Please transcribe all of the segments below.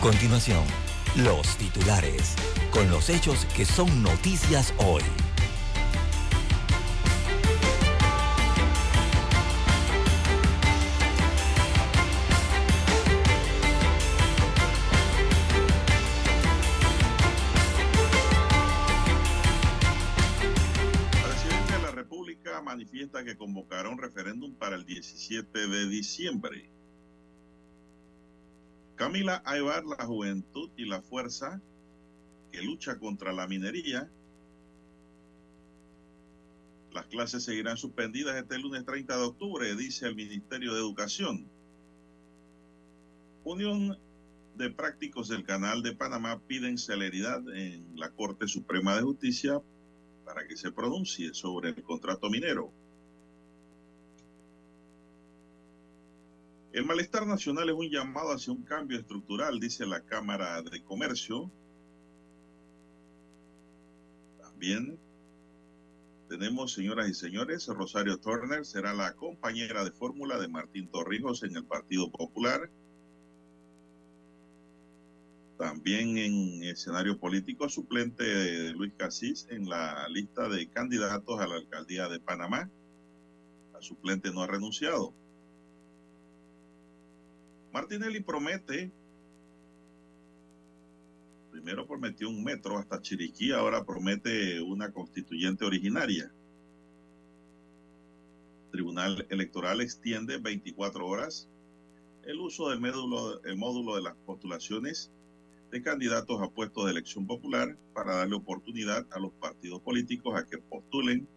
Continuación, los titulares, con los hechos que son noticias hoy. Presidente de la República manifiesta que convocará un referéndum para el 17 de diciembre. Camila Aybar, la juventud y la fuerza que lucha contra la minería. Las clases seguirán suspendidas este lunes 30 de octubre, dice el Ministerio de Educación. Unión de prácticos del Canal de Panamá piden celeridad en la Corte Suprema de Justicia para que se pronuncie sobre el contrato minero. El malestar nacional es un llamado hacia un cambio estructural, dice la Cámara de Comercio. También tenemos, señoras y señores, Rosario Turner será la compañera de fórmula de Martín Torrijos en el Partido Popular. También en escenario político, suplente de Luis Casís en la lista de candidatos a la alcaldía de Panamá. La suplente no ha renunciado. Martinelli promete, primero prometió un metro hasta Chiriquí, ahora promete una constituyente originaria. Tribunal Electoral extiende 24 horas el uso del módulo, módulo de las postulaciones de candidatos a puestos de elección popular para darle oportunidad a los partidos políticos a que postulen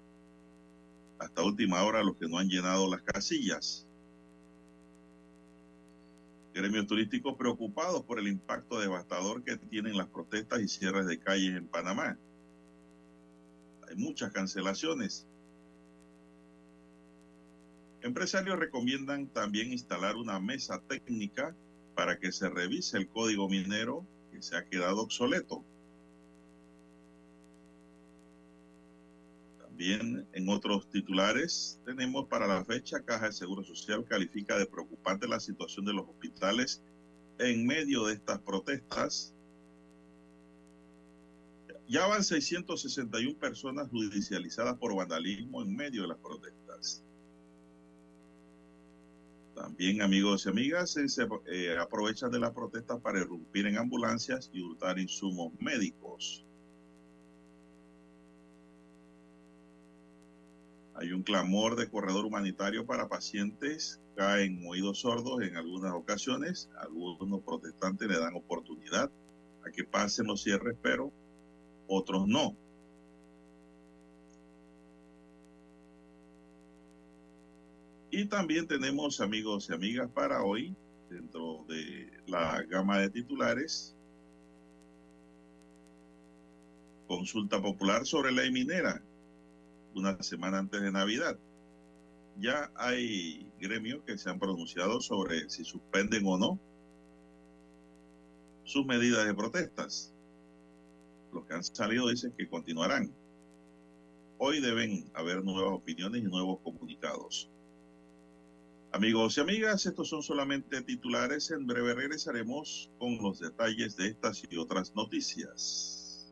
hasta última hora los que no han llenado las casillas. Gremios turísticos preocupados por el impacto devastador que tienen las protestas y cierres de calles en Panamá. Hay muchas cancelaciones. Empresarios recomiendan también instalar una mesa técnica para que se revise el código minero que se ha quedado obsoleto. También en otros titulares tenemos para la fecha Caja de Seguro Social califica de preocupante la situación de los hospitales en medio de estas protestas. Ya van 661 personas judicializadas por vandalismo en medio de las protestas. También, amigos y amigas, se, eh, aprovechan de las protestas para irrumpir en ambulancias y hurtar insumos médicos. Hay un clamor de corredor humanitario para pacientes, caen oídos sordos en algunas ocasiones. Algunos protestantes le dan oportunidad a que pasen los cierres, pero otros no. Y también tenemos, amigos y amigas, para hoy, dentro de la gama de titulares, consulta popular sobre ley minera, una semana antes de Navidad. Ya hay gremios que se han pronunciado sobre si suspenden o no sus medidas de protestas. Los que han salido dicen que continuarán. Hoy deben haber nuevas opiniones y nuevos comunicados. Amigos y amigas, estos son solamente titulares. En breve regresaremos con los detalles de estas y otras noticias.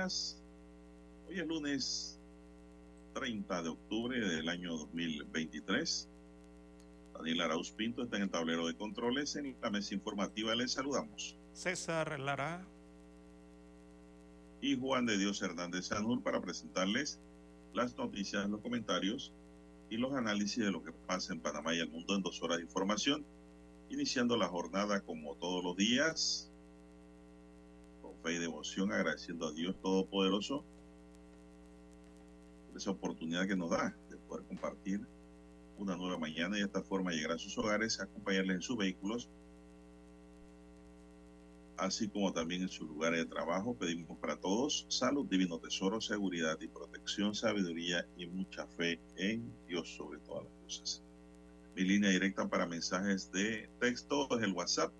Días. Hoy es lunes 30 de octubre del año 2023. Daniel Arauz Pinto está en el tablero de controles. En la mesa informativa les saludamos. César Lara. Y Juan de Dios Hernández Sanur para presentarles las noticias, los comentarios y los análisis de lo que pasa en Panamá y el mundo en dos horas de información. Iniciando la jornada como todos los días, fe y devoción, agradeciendo a Dios Todopoderoso por esa oportunidad que nos da de poder compartir una nueva mañana y de esta forma llegar a sus hogares, acompañarles en sus vehículos, así como también en sus lugares de trabajo. Pedimos para todos salud, divino tesoro, seguridad y protección, sabiduría y mucha fe en Dios sobre todas las cosas. Mi línea directa para mensajes de texto es el WhatsApp,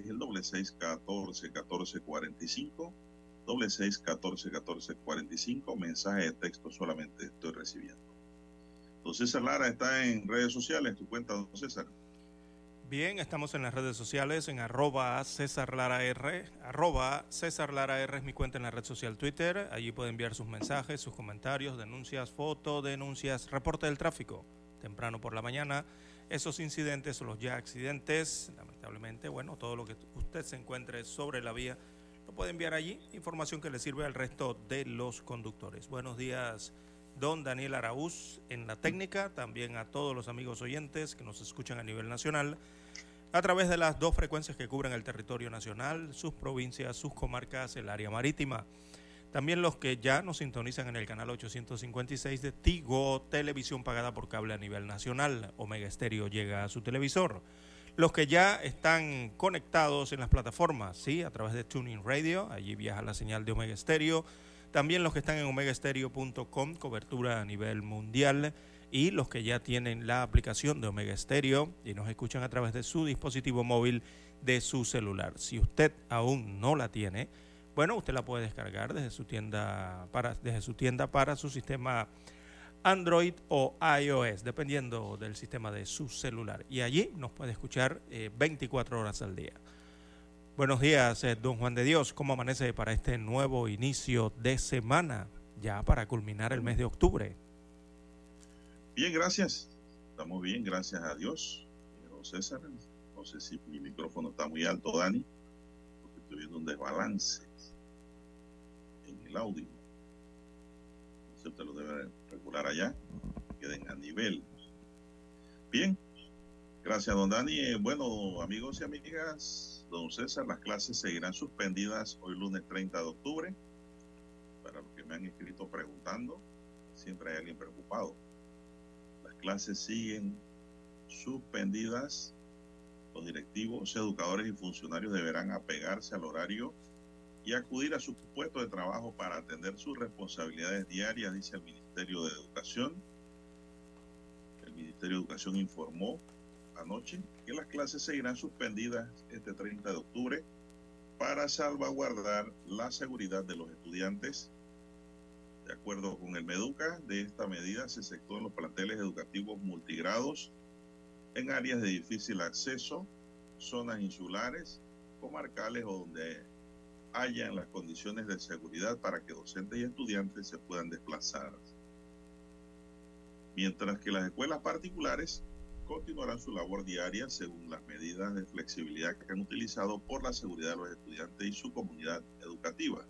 es el doble seis catorce catorce cuarenta y cinco, doble seis catorce catorce cuarenta y cinco, mensaje de texto solamente estoy recibiendo. Don César Lara está en redes sociales, tu cuenta, don César. Bien, estamos en las redes sociales, en arroba César Lara R, arroba César Lara R es mi cuenta en la red social Twitter, allí puede enviar sus mensajes, sus comentarios, denuncias, foto, denuncias, reporte del tráfico, temprano por la mañana, esos incidentes los ya accidentes, lamentablemente, bueno, todo lo que usted se encuentre sobre la vía, lo puede enviar allí, información que le sirve al resto de los conductores. Buenos días don Daniel Araúz en la técnica, también a todos los amigos oyentes que nos escuchan a nivel nacional, a través de las dos frecuencias que cubren el territorio nacional, sus provincias, sus comarcas, el área marítima. También los que ya nos sintonizan en el canal 856 de Tigo, televisión pagada por cable a nivel nacional. Omega Estéreo llega a su televisor. Los que ya están conectados en las plataformas, sí, a través de Tuning Radio, allí viaja la señal de Omega Estéreo también los que están en omegaestereo.com, cobertura a nivel mundial. Y los que ya tienen la aplicación de Omega Stereo y nos escuchan a través de su dispositivo móvil de su celular. Si usted aún no la tiene, bueno, usted la puede descargar desde su tienda para, desde su tienda para su sistema Android o iOS, dependiendo del sistema de su celular. Y allí nos puede escuchar 24 eh, horas al día. Buenos días, eh, don Juan de Dios. ¿Cómo amanece para este nuevo inicio de semana, ya para culminar el mes de octubre? Bien, gracias. Estamos bien, gracias a Dios. Don César, no sé si mi micrófono está muy alto, Dani, porque estoy viendo un desbalance el audio. Sé, usted lo debe regular allá, queden a nivel. Bien, gracias, don Dani. Bueno, amigos y amigas, don César, las clases seguirán suspendidas hoy lunes 30 de octubre. Para los que me han escrito preguntando, siempre hay alguien preocupado. Las clases siguen suspendidas. Los directivos, educadores y funcionarios deberán apegarse al horario y acudir a su puesto de trabajo para atender sus responsabilidades diarias, dice el Ministerio de Educación. El Ministerio de Educación informó anoche que las clases seguirán suspendidas este 30 de octubre para salvaguardar la seguridad de los estudiantes. De acuerdo con el MEDUCA, de esta medida se efectúan los planteles educativos multigrados en áreas de difícil acceso, zonas insulares, comarcales o donde hayan las condiciones de seguridad para que docentes y estudiantes se puedan desplazar. Mientras que las escuelas particulares continuarán su labor diaria según las medidas de flexibilidad que han utilizado por la seguridad de los estudiantes y su comunidad educativa.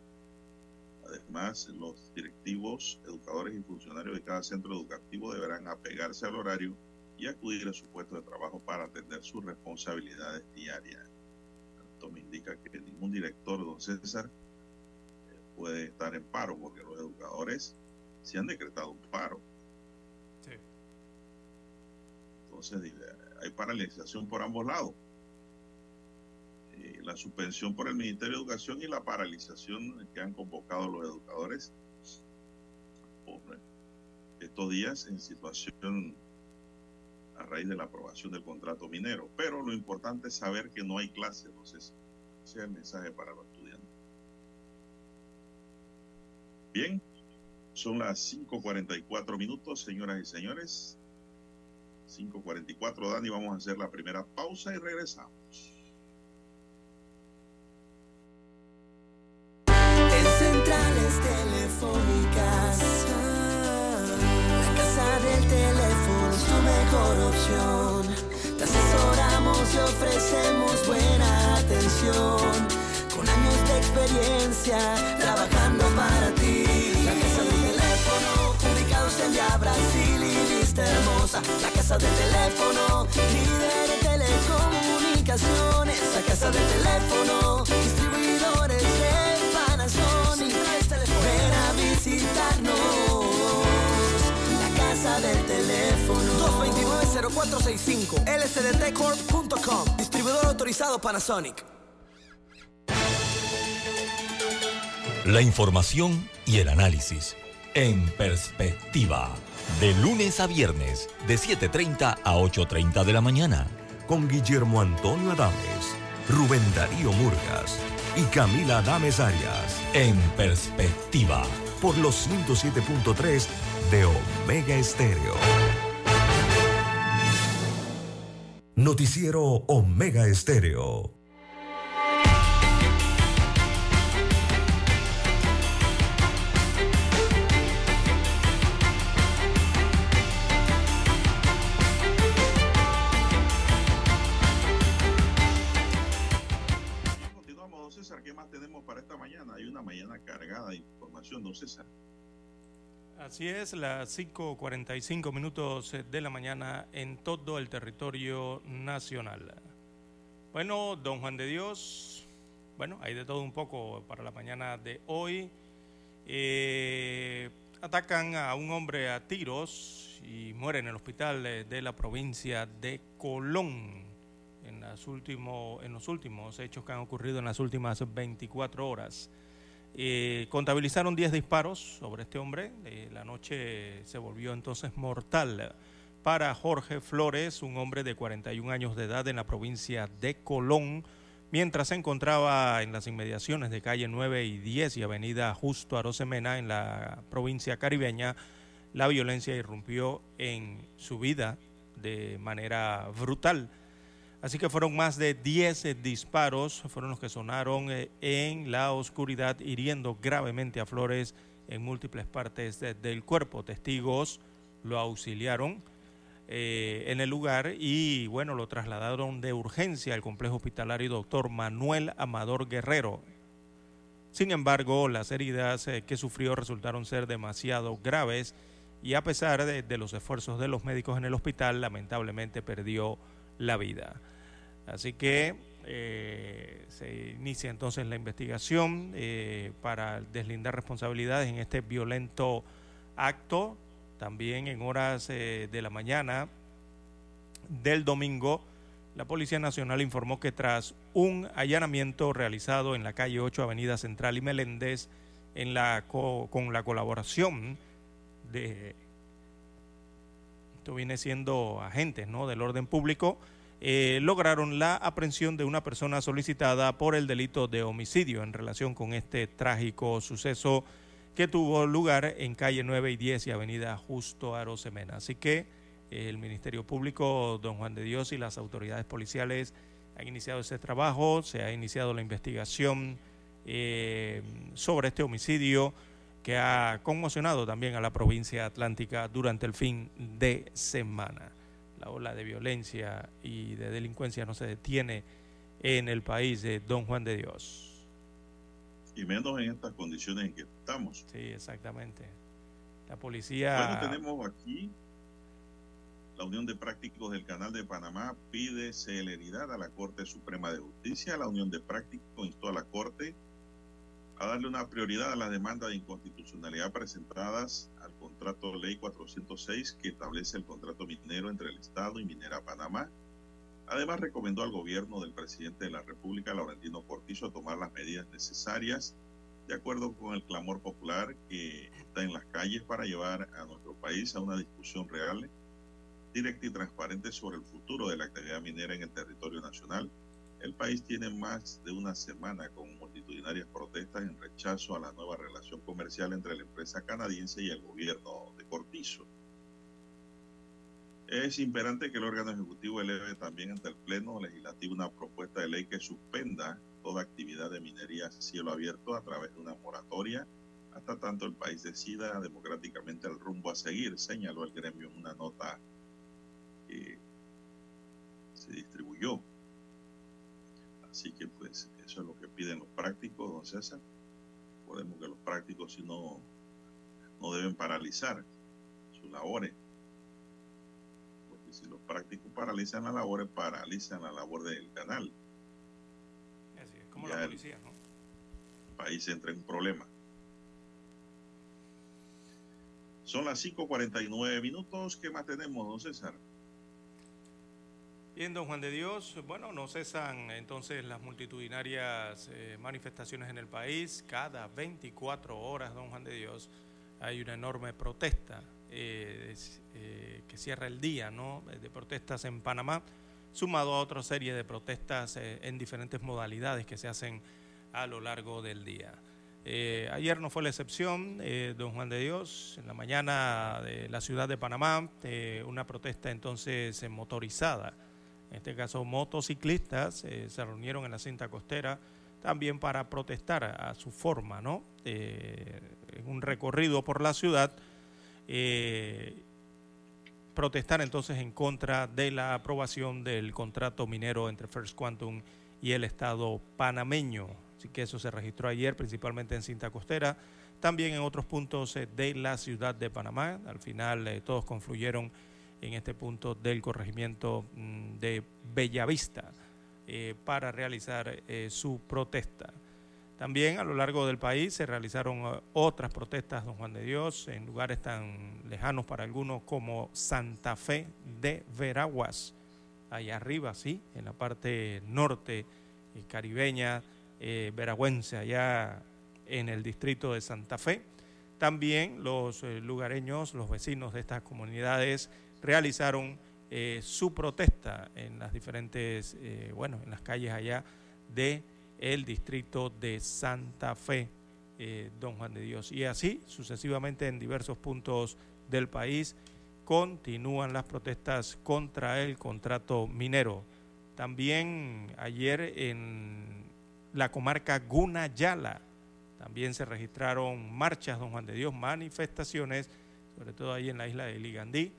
Además, los directivos, educadores y funcionarios de cada centro educativo deberán apegarse al horario y acudir a su puesto de trabajo para atender sus responsabilidades diarias. Esto me indica que ningún director, don César, puede estar en paro porque los educadores se han decretado un paro. Sí. Entonces, hay paralización por ambos lados. Eh, la suspensión por el Ministerio de Educación y la paralización que han convocado los educadores por estos días en situación raíz de la aprobación del contrato minero. Pero lo importante es saber que no hay clase, entonces ese es el mensaje para los estudiantes. Bien, son las 5.44 minutos, señoras y señores. 5.44, Dani, vamos a hacer la primera pausa y regresamos. Opción. Te asesoramos y ofrecemos buena atención. Con años de experiencia, trabajando para ti. La casa del teléfono, ubicados en Via Brasil y Vista Hermosa. La casa del teléfono, líder en telecomunicaciones. La casa del teléfono, distribuidores de Panasonic. Ven a visitarnos. La casa del teléfono. 229-0465 lsdtcorp.com Distribuidor autorizado Panasonic. La información y el análisis en perspectiva. De lunes a viernes, de 7.30 a 8.30 de la mañana. Con Guillermo Antonio Adames, Rubén Darío Murgas y Camila Adames Arias. En perspectiva. Por los 107.3 de Omega Estéreo. Noticiero Omega Estéreo. Continuamos, don César. ¿Qué más tenemos para esta mañana? Hay una mañana cargada de información, don César. Así es, las 5.45 minutos de la mañana en todo el territorio nacional. Bueno, don Juan de Dios, bueno, hay de todo un poco para la mañana de hoy. Eh, atacan a un hombre a tiros y muere en el hospital de, la provincia de Colón en, las último, en los últimos hechos que han ocurrido en las últimas 24 horas. Eh, contabilizaron 10 disparos sobre este hombre. Eh, la noche se volvió entonces mortal para Jorge Flores, un hombre de 41 años de edad en la provincia de Colón, mientras se encontraba en las inmediaciones de calle 9 y 10 y avenida Justo Arosemena en la provincia caribeña. La violencia irrumpió en su vida de manera brutal. Así que fueron más de 10 eh, disparos, fueron los que sonaron eh, en la oscuridad, hiriendo gravemente a Flores en múltiples partes de- del cuerpo. Testigos lo auxiliaron eh, en el lugar y bueno, lo trasladaron de urgencia al complejo hospitalario doctor Manuel Amador Guerrero. Sin embargo, las heridas que sufrió resultaron ser demasiado graves y a pesar de, de los esfuerzos de los médicos en el hospital, lamentablemente perdió la vida. Así que eh, se inicia entonces la investigación eh, para deslindar responsabilidades en este violento acto. También en horas eh, de la mañana del domingo, la Policía Nacional informó que tras un allanamiento realizado en la calle 8, Avenida Central y Meléndez, en la co- con la colaboración de esto viene siendo agentes del orden público, eh, lograron la aprehensión de una persona solicitada por el delito de homicidio en relación con este trágico suceso que tuvo lugar en calle 9 y 10 y avenida Justo Arosemena. Así que eh, el Ministerio Público, don Juan de Dios y las autoridades policiales han iniciado ese trabajo, se ha iniciado la investigación eh, sobre este homicidio que ha conmocionado también a la provincia atlántica durante el fin de semana. La ola de violencia y de delincuencia no se detiene en el país de Don Juan de Dios. Y menos en estas condiciones en que estamos. Sí, exactamente. La policía... Bueno, tenemos aquí la Unión de Prácticos del Canal de Panamá pide celeridad a la Corte Suprema de Justicia. La Unión de Prácticos instó a la Corte a darle una prioridad a las demandas de inconstitucionalidad presentadas al contrato ley 406 que establece el contrato minero entre el Estado y Minera Panamá. Además, recomendó al gobierno del presidente de la República, Laurentino Cortizo, tomar las medidas necesarias de acuerdo con el clamor popular que está en las calles para llevar a nuestro país a una discusión real, directa y transparente sobre el futuro de la actividad minera en el territorio nacional el país tiene más de una semana con multitudinarias protestas en rechazo a la nueva relación comercial entre la empresa canadiense y el gobierno de Cortizo. Es imperante que el órgano ejecutivo eleve también ante el Pleno Legislativo una propuesta de ley que suspenda toda actividad de minería a cielo abierto a través de una moratoria hasta tanto el país decida democráticamente el rumbo a seguir, señaló el gremio en una nota que se distribuyó Así que pues eso es lo que piden los prácticos, don César. Podemos que los prácticos si no, no deben paralizar sus labores. Porque si los prácticos paralizan las labores, paralizan la labor del canal. Así es, como la policía, ¿no? El país entra en un problema. Son las 5.49 minutos. ¿Qué más tenemos, don César? Bien, don Juan de Dios, bueno, no cesan entonces las multitudinarias eh, manifestaciones en el país. Cada 24 horas, don Juan de Dios, hay una enorme protesta eh, eh, que cierra el día ¿no? de protestas en Panamá, sumado a otra serie de protestas en diferentes modalidades que se hacen a lo largo del día. ayer no fue la excepción, don Juan de Dios, en la mañana de la ciudad de Panamá, una protesta entonces motorizada en este caso motociclistas, eh, se reunieron en la cinta costera también para protestar a, su forma, ¿no? Eh, en un recorrido por la ciudad, eh, protestar entonces en contra de la aprobación del contrato minero entre First Quantum y el Estado panameño. Así que eso se registró ayer, principalmente en cinta costera, también en otros puntos de la ciudad de Panamá. Al final todos confluyeron en este punto del corregimiento mm, de Bellavista eh, para realizar eh, su protesta. También a lo largo del país se realizaron eh, otras protestas, don Juan de Dios, en lugares tan lejanos para algunos como Santa Fe de Veraguas, allá arriba, sí, en la parte norte caribeña, veragüense, allá en el distrito de Santa Fe. También los lugareños, los vecinos de estas comunidades, realizaron eh, su protesta en las diferentes, eh, bueno, en las calles allá de distrito de Santa Fe, eh, Don Juan de Dios. Y así sucesivamente en diversos puntos del país continúan las protestas contra el contrato minero. También ayer en la comarca Gunayala también se registraron marchas, don Juan de Dios, manifestaciones, sobre todo ahí en la isla de Ligandí,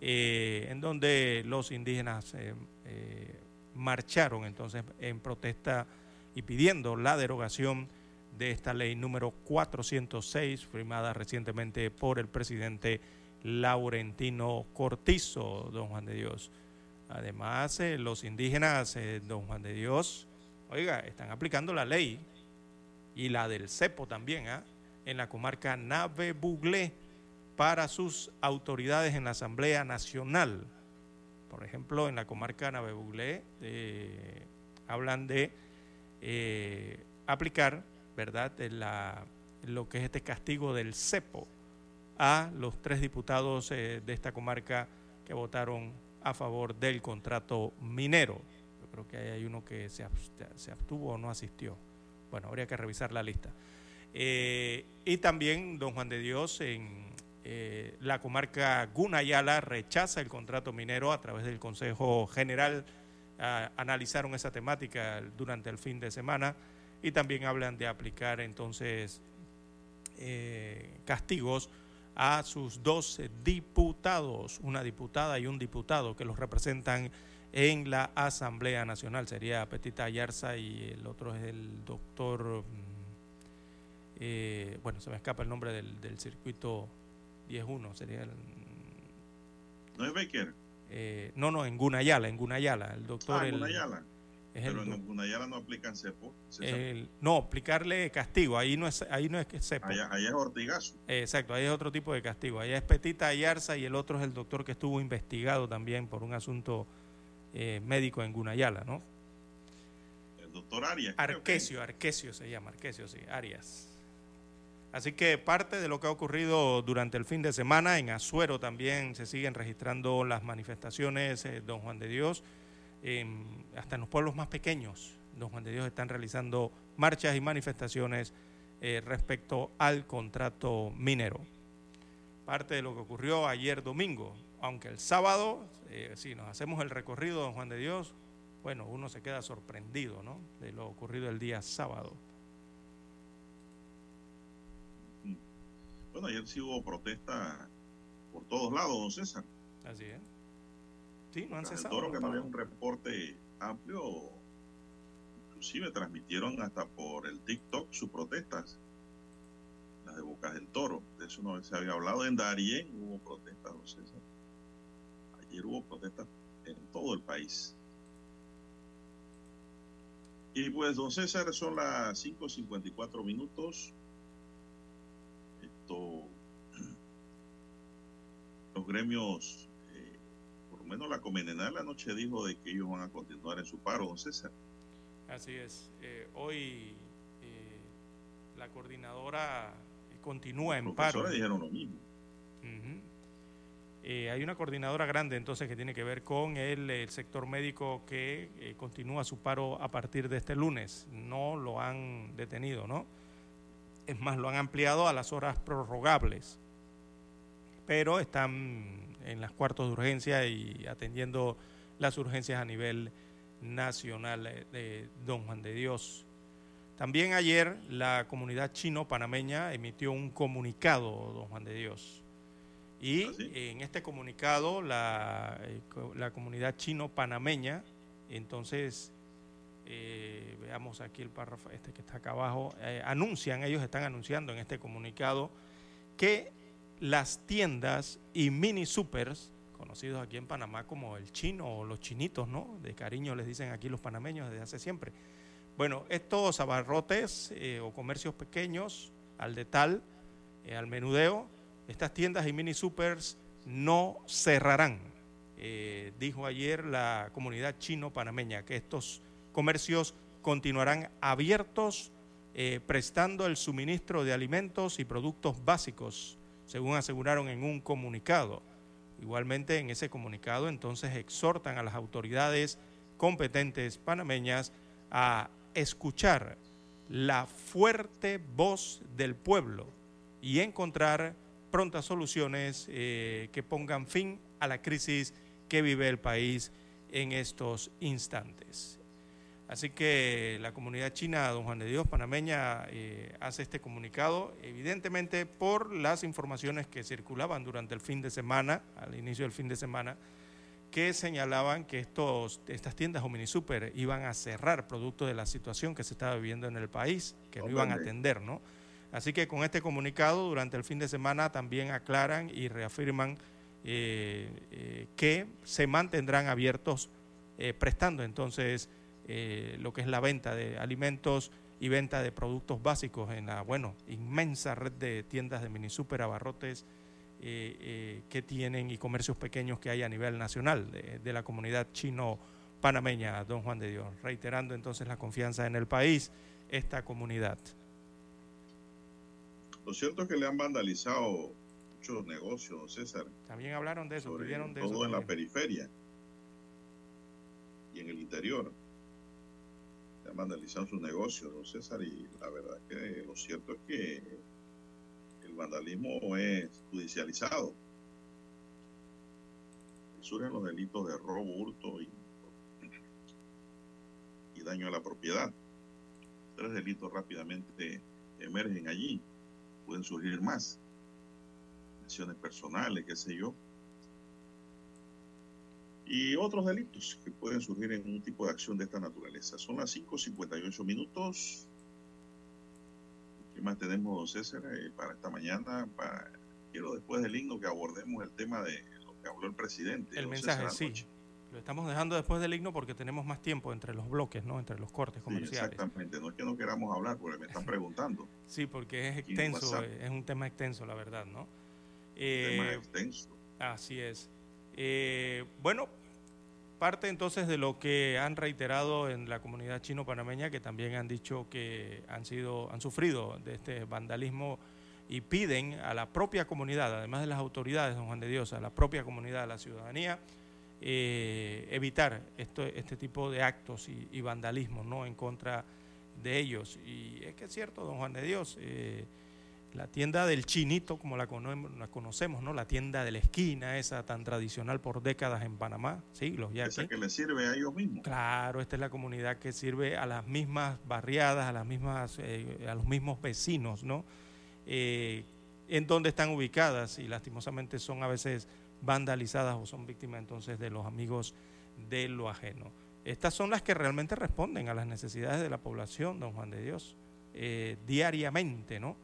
eh, en donde los indígenas eh, eh, marcharon entonces en protesta y pidiendo la derogación de esta ley número 406, firmada recientemente por el presidente Laurentino Cortizo, don Juan de Dios. Además, los indígenas, don Juan de Dios, oiga, están aplicando la ley y la del cepo también, ¿ah? en la comarca Nave Buglé para sus autoridades en la Asamblea Nacional. Por ejemplo, en la comarca Navebuglé eh, hablan de eh, aplicar, ¿verdad?, lo que es este castigo del cepo a los tres diputados eh, de esta comarca que votaron a favor del contrato minero. Yo creo que hay uno que se, abstuvo o no asistió. Bueno, habría que revisar la lista. y también don Juan de Dios en eh, la comarca Gunayala rechaza el contrato minero a través del Consejo General. analizaron esa temática durante el fin de semana. y también hablan de aplicar entonces eh, castigos a sus dos diputados, una diputada y un diputado que los representan en la Asamblea Nacional. Sería Petita Ayarza y el otro es el doctor, mm, eh, bueno, se me escapa el nombre del, del circuito 10-1, sería el... ¿No es Becker? Eh, no, no, en Gunayala, en Gunayala, el doctor... Ah, el, Gunayala. es Pero el- en Gunayala no aplican cepo. El- no, aplicarle castigo, ahí no es, ahí no es que sepa. allá, allá es ortigazo. Exacto, ahí es otro tipo de castigo. Allá es Petita Ayarza y el otro es el doctor que estuvo investigado también por un asunto eh, médico en Gunayala, ¿no? El doctor Arias. Arquesio, Arquesio se llama, Arquesio, sí, Arias. Así que parte de lo que ha ocurrido durante el fin de semana, en Azuero también se siguen registrando las manifestaciones, eh, Don Juan de Dios, em, hasta en los pueblos más pequeños, Don Juan de Dios están realizando marchas y manifestaciones eh, respecto al contrato minero. Parte de lo que ocurrió ayer domingo, aunque el sábado, eh, si nos hacemos el recorrido, Don Juan de Dios, bueno, uno se queda sorprendido, ¿no? De lo ocurrido el día sábado. Bueno, ayer sí hubo protesta por todos lados, don César. Así es. Sí, no han Tras el cesado. toro que no había un reporte amplio, inclusive transmitieron hasta por el TikTok sus protestas, las de Bocas del Toro, de eso no se había hablado, en Darién hubo protestas, don César. Ayer hubo protestas en todo el país. Y pues, don César, son las 5.54 minutos. Esto, los gremios eh, por lo menos la Comenenal anoche dijo de que ellos van a continuar en su paro, don César. Así es. Eh, hoy eh, la coordinadora continúa en Los paro. profesores dijeron lo mismo. Eh, hay una coordinadora grande entonces que tiene que ver con el, el sector médico que eh, continúa su paro a partir de este lunes. No lo han detenido, ¿no? Es más, lo han ampliado a las horas prorrogables. Pero están en las cuartos de urgencia y atendiendo las urgencias a nivel nacional eh, de Don Juan de Dios. También ayer la comunidad chino-panameña emitió un comunicado, Don Juan de Dios. Y ¿Ah, sí? en este comunicado la, eh, la comunidad chino-panameña, entonces, eh, veamos aquí el párrafo este que está acá abajo, eh, anuncian, ellos están anunciando en este comunicado que las tiendas y mini supers, conocidos aquí en Panamá como el chino o los chinitos, ¿no? De cariño les dicen aquí los panameños desde hace siempre. Bueno, estos abarrotes eh, o comercios pequeños, al de tal, eh, al menudeo, estas tiendas y mini supers no cerrarán. Eh, dijo ayer la comunidad chino-panameña que estos comercios continuarán abiertos eh, prestando el suministro de alimentos y productos básicos, según aseguraron en un comunicado. Igualmente en ese comunicado entonces exhortan a las autoridades competentes panameñas a escuchar la fuerte voz del pueblo y encontrar prontas soluciones eh, que pongan fin a la crisis que vive el país en estos instantes. Así que la comunidad china, don Juan de Dios, panameña, eh, hace este comunicado, evidentemente por las informaciones que circulaban durante el fin de semana, al inicio del fin de semana, que señalaban que estos, estas tiendas o mini super iban a cerrar producto de la situación que se estaba viviendo en el país, que no iban a atender, ¿no? Así que con este comunicado durante el fin de semana también aclaran y reafirman eh, eh, que se mantendrán abiertos prestando entonces eh, lo que es la venta de alimentos y venta de productos básicos en la, bueno, inmensa red de tiendas de mini super abarrotes eh, eh, que tienen y comercios pequeños que hay a nivel nacional de, de la comunidad chino-panameña, don Juan de Dios, reiterando entonces la confianza en el país, esta comunidad. Lo cierto es que le han vandalizado muchos negocios, don César, También hablaron de eso, sobre pidieron de todo eso. en la periferia y en el interior. Le han vandalizado sus negocios, don César, y la verdad que lo cierto es que el vandalismo es judicializado. Surgen los delitos de robo, hurto y, y daño a la propiedad. tres delitos rápidamente emergen allí. Pueden surgir más. Lesiones personales, qué sé yo. Y otros delitos que pueden surgir en un tipo de acción de esta naturaleza. Son las 5.58 minutos. ¿Qué más tenemos, César, eh, para esta mañana? Para, quiero después del himno que abordemos el tema de lo que habló el presidente. El mensaje, sí. Lo estamos dejando después del himno porque tenemos más tiempo entre los bloques, ¿no? Entre los cortes comerciales. exactamente. No es que no queramos hablar, porque me están preguntando. sí, porque es extenso, es un tema extenso, la verdad, ¿no? tema eh, extenso. Así es. Eh, bueno, parte entonces de lo que han reiterado en la comunidad chino-panameña, que también han dicho que han sido, han sufrido de este vandalismo y piden a la propia comunidad, además de las autoridades, don Juan de Dios, a la propia comunidad, a la ciudadanía, eh, evitar esto, este tipo de actos y, vandalismo ¿no? en contra de ellos. Y es que es cierto, don Juan de Dios, eh, la tienda del chinito, como la, conocemos, ¿no? la tienda de la esquina, esa tan tradicional por décadas en Panamá, siglos ya. Esa que le sirve a ellos mismos. Claro, esta es la comunidad que sirve a las mismas barriadas, a, las mismas, eh, a los mismos vecinos, ¿no? en donde están ubicadas y lastimosamente son a veces vandalizadas o son víctimas entonces de los amigos de lo ajeno. Estas son las que realmente responden a las necesidades de la población, don Juan de Dios, eh, diariamente, ¿no?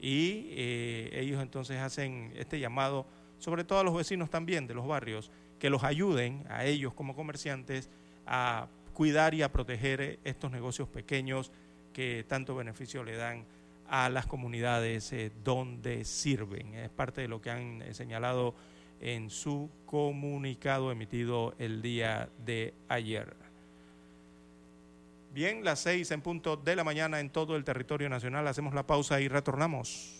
Y eh, ellos entonces hacen este llamado, sobre todo a los vecinos también de los barrios, que los ayuden a ellos como comerciantes a cuidar y a proteger estos negocios pequeños que tanto beneficio le dan a las comunidades eh, donde sirven. Es parte de lo que han señalado en su comunicado emitido el día de ayer. Bien, las seis en punto de la mañana en todo el territorio nacional. Hacemos la pausa y retornamos.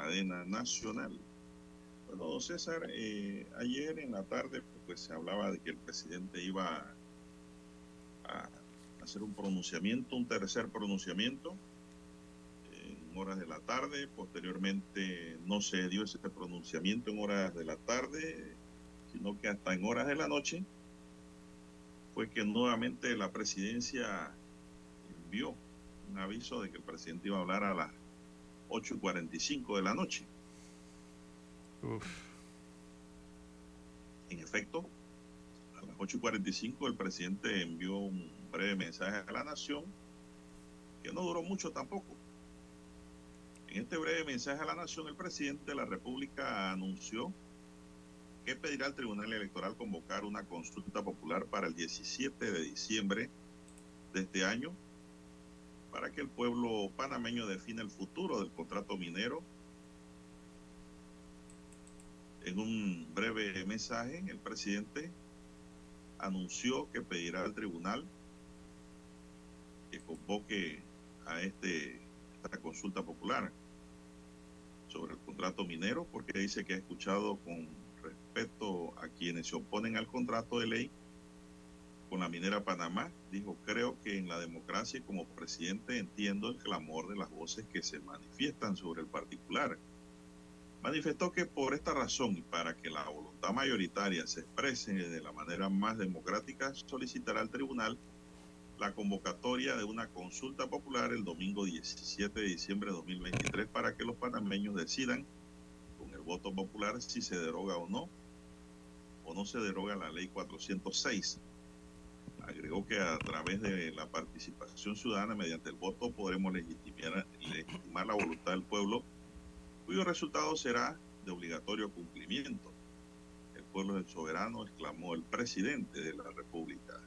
Cadena nacional. Bueno, don César, eh, ayer en la tarde pues se hablaba de que el presidente iba a hacer un pronunciamiento, un tercer pronunciamiento en horas de la tarde. Posteriormente no se dio ese pronunciamiento en horas de la tarde, sino que hasta en horas de la noche fue que nuevamente la presidencia envió un aviso de que el presidente iba a hablar a las 8.45 de la noche. Uf, En efecto, a las 8.45 el presidente envió un breve mensaje a la nación que no duró mucho tampoco. En este breve mensaje a la nación, el presidente de la República anunció que pedirá al Tribunal Electoral convocar una consulta popular para el 17 de diciembre de este año para que el pueblo panameño defina el futuro del contrato minero. En un breve mensaje, el presidente anunció que pedirá al tribunal que convoque a este, esta consulta popular sobre el contrato minero, porque dice que ha escuchado con respeto a quienes se oponen al contrato de ley con la minera Panamá. Dijo, creo que en la democracia como presidente entiendo el clamor de las voces que se manifiestan sobre el particular. Manifestó que por esta razón y para que la voluntad mayoritaria se exprese de la manera más democrática, solicitará al tribunal la convocatoria de una consulta popular el domingo 17 de diciembre de 2023 para que los panameños decidan con el voto popular si se deroga o no, o no se deroga la ley 406. Agregó que a través de la participación ciudadana mediante el voto podremos legitimar, la voluntad del pueblo, cuyo resultado será de obligatorio cumplimiento. El pueblo es el soberano, exclamó el presidente de la República.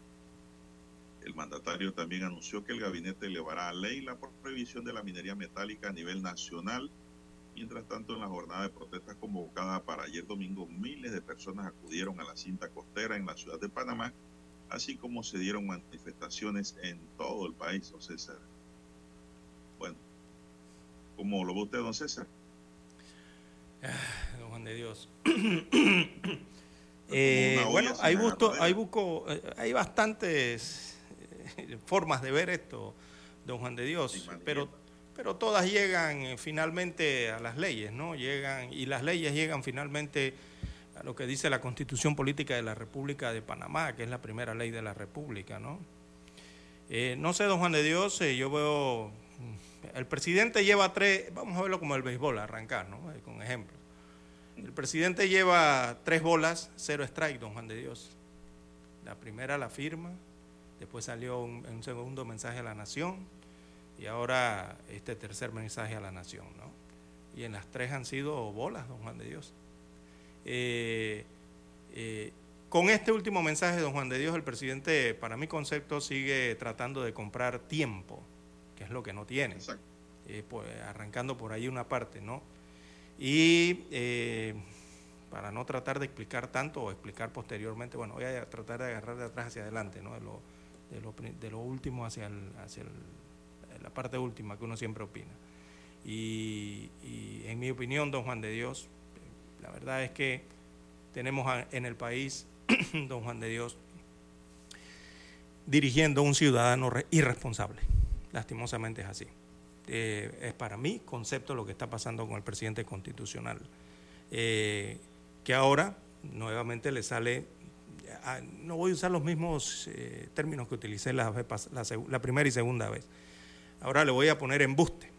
El mandatario también anunció que el gabinete elevará a ley la prohibición de la minería metálica a nivel nacional. Mientras tanto, en la jornada de protestas convocada para ayer domingo, miles de personas acudieron a la cinta costera en la ciudad de Panamá, así como se dieron manifestaciones en todo el país, don César. Bueno, ¿cómo lo ve usted, don César? don Juan de Dios. Eh, bueno, sin hay, busto- agarradera. hay, bastantes eh, formas de ver esto, don Juan de Dios, pero, pero todas llegan eh, finalmente a las leyes, ¿no? Llegan, y las leyes llegan finalmente a lo que dice la Constitución Política de la República de Panamá, que es la primera ley de la República, ¿no? Eh, no sé, don Juan de Dios, eh, yo veo, mm, el presidente lleva tres, vamos a verlo como el béisbol, arrancar, ¿no? Eh, con ejemplos. El presidente lleva tres bolas, cero strike, don Juan de Dios. La primera la firma, después salió un segundo mensaje a la nación y ahora este tercer mensaje a la nación, ¿no? Y en las tres han sido bolas, don Juan de Dios. Eh, eh, con este último mensaje, don Juan de Dios, el presidente, para mi concepto, sigue tratando de comprar tiempo, que es lo que no tiene eh, pues, arrancando por ahí una parte, ¿no? Y para no tratar de explicar tanto o explicar posteriormente, bueno, voy a tratar de agarrar de atrás hacia adelante, ¿no? De lo, de lo, pri- de lo último hacia, el, hacia el- la parte última que uno siempre opina. Y, y en mi opinión, don Juan de Dios, la verdad es que tenemos en el país, don Juan de Dios, dirigiendo a un ciudadano re- irresponsable. Lastimosamente es así. Eh, es para mí concepto lo que está pasando con el presidente constitucional. Eh, que ahora nuevamente le sale, ah, no voy a usar los mismos eh, términos que utilicé la, la primera y segunda vez. Ahora le voy a poner embuste.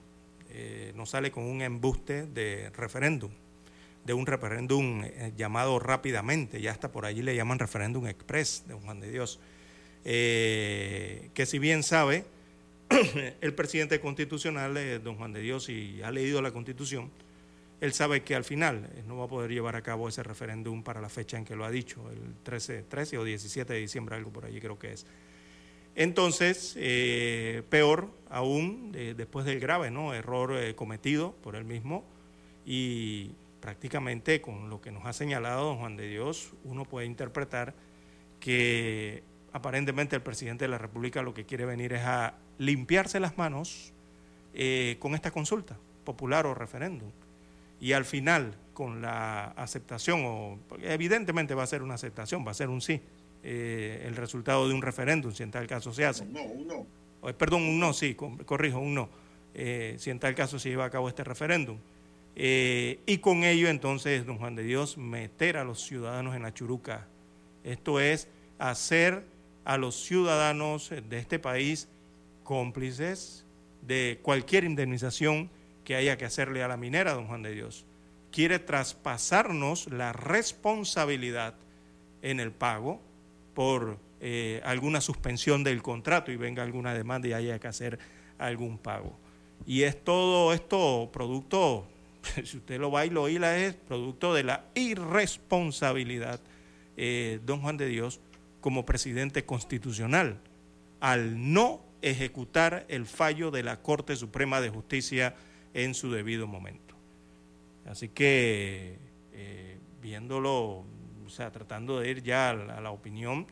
nos sale con un embuste de referéndum, de un referéndum eh, llamado rápidamente, ya hasta por allí le llaman referéndum express de Juan de Dios, eh, que si bien sabe el presidente constitucional, don Juan de Dios, y ha leído la constitución, él sabe que al final no va a poder llevar a cabo ese referéndum para la fecha en que lo ha dicho, el 13, 13 o 17 de diciembre, algo por allí creo que es. Entonces, eh, peor aún, después del grave error eh, cometido por él mismo y prácticamente con lo que nos ha señalado don Juan de Dios, uno puede interpretar que aparentemente el presidente de la República lo que quiere venir es a limpiarse las manos eh, con esta consulta popular o referéndum. Y al final, con la aceptación, o evidentemente va a ser una aceptación, va a ser un sí, eh, el resultado de un referéndum, si en tal caso se hace. No, un no. Eh, perdón, un no, sí, corrijo, un no. Eh, si en tal caso se lleva a cabo este referéndum. Y con ello entonces, don Juan de Dios, meter a los ciudadanos en la churuca. Esto es hacer a los ciudadanos de este país cómplices de cualquier indemnización que haya que hacerle a la minera, don Juan de Dios. Quiere traspasarnos la responsabilidad en el pago por eh, alguna suspensión del contrato y venga alguna demanda y haya que hacer algún pago. Y es todo esto producto, si usted lo va y lo hila, es producto de la irresponsabilidad, eh, don Juan de Dios, como presidente constitucional, al no ejecutar el fallo de la Corte Suprema de Justicia en su debido momento. Así que, eh, viéndolo o sea, tratando de ir ya a la, opinión,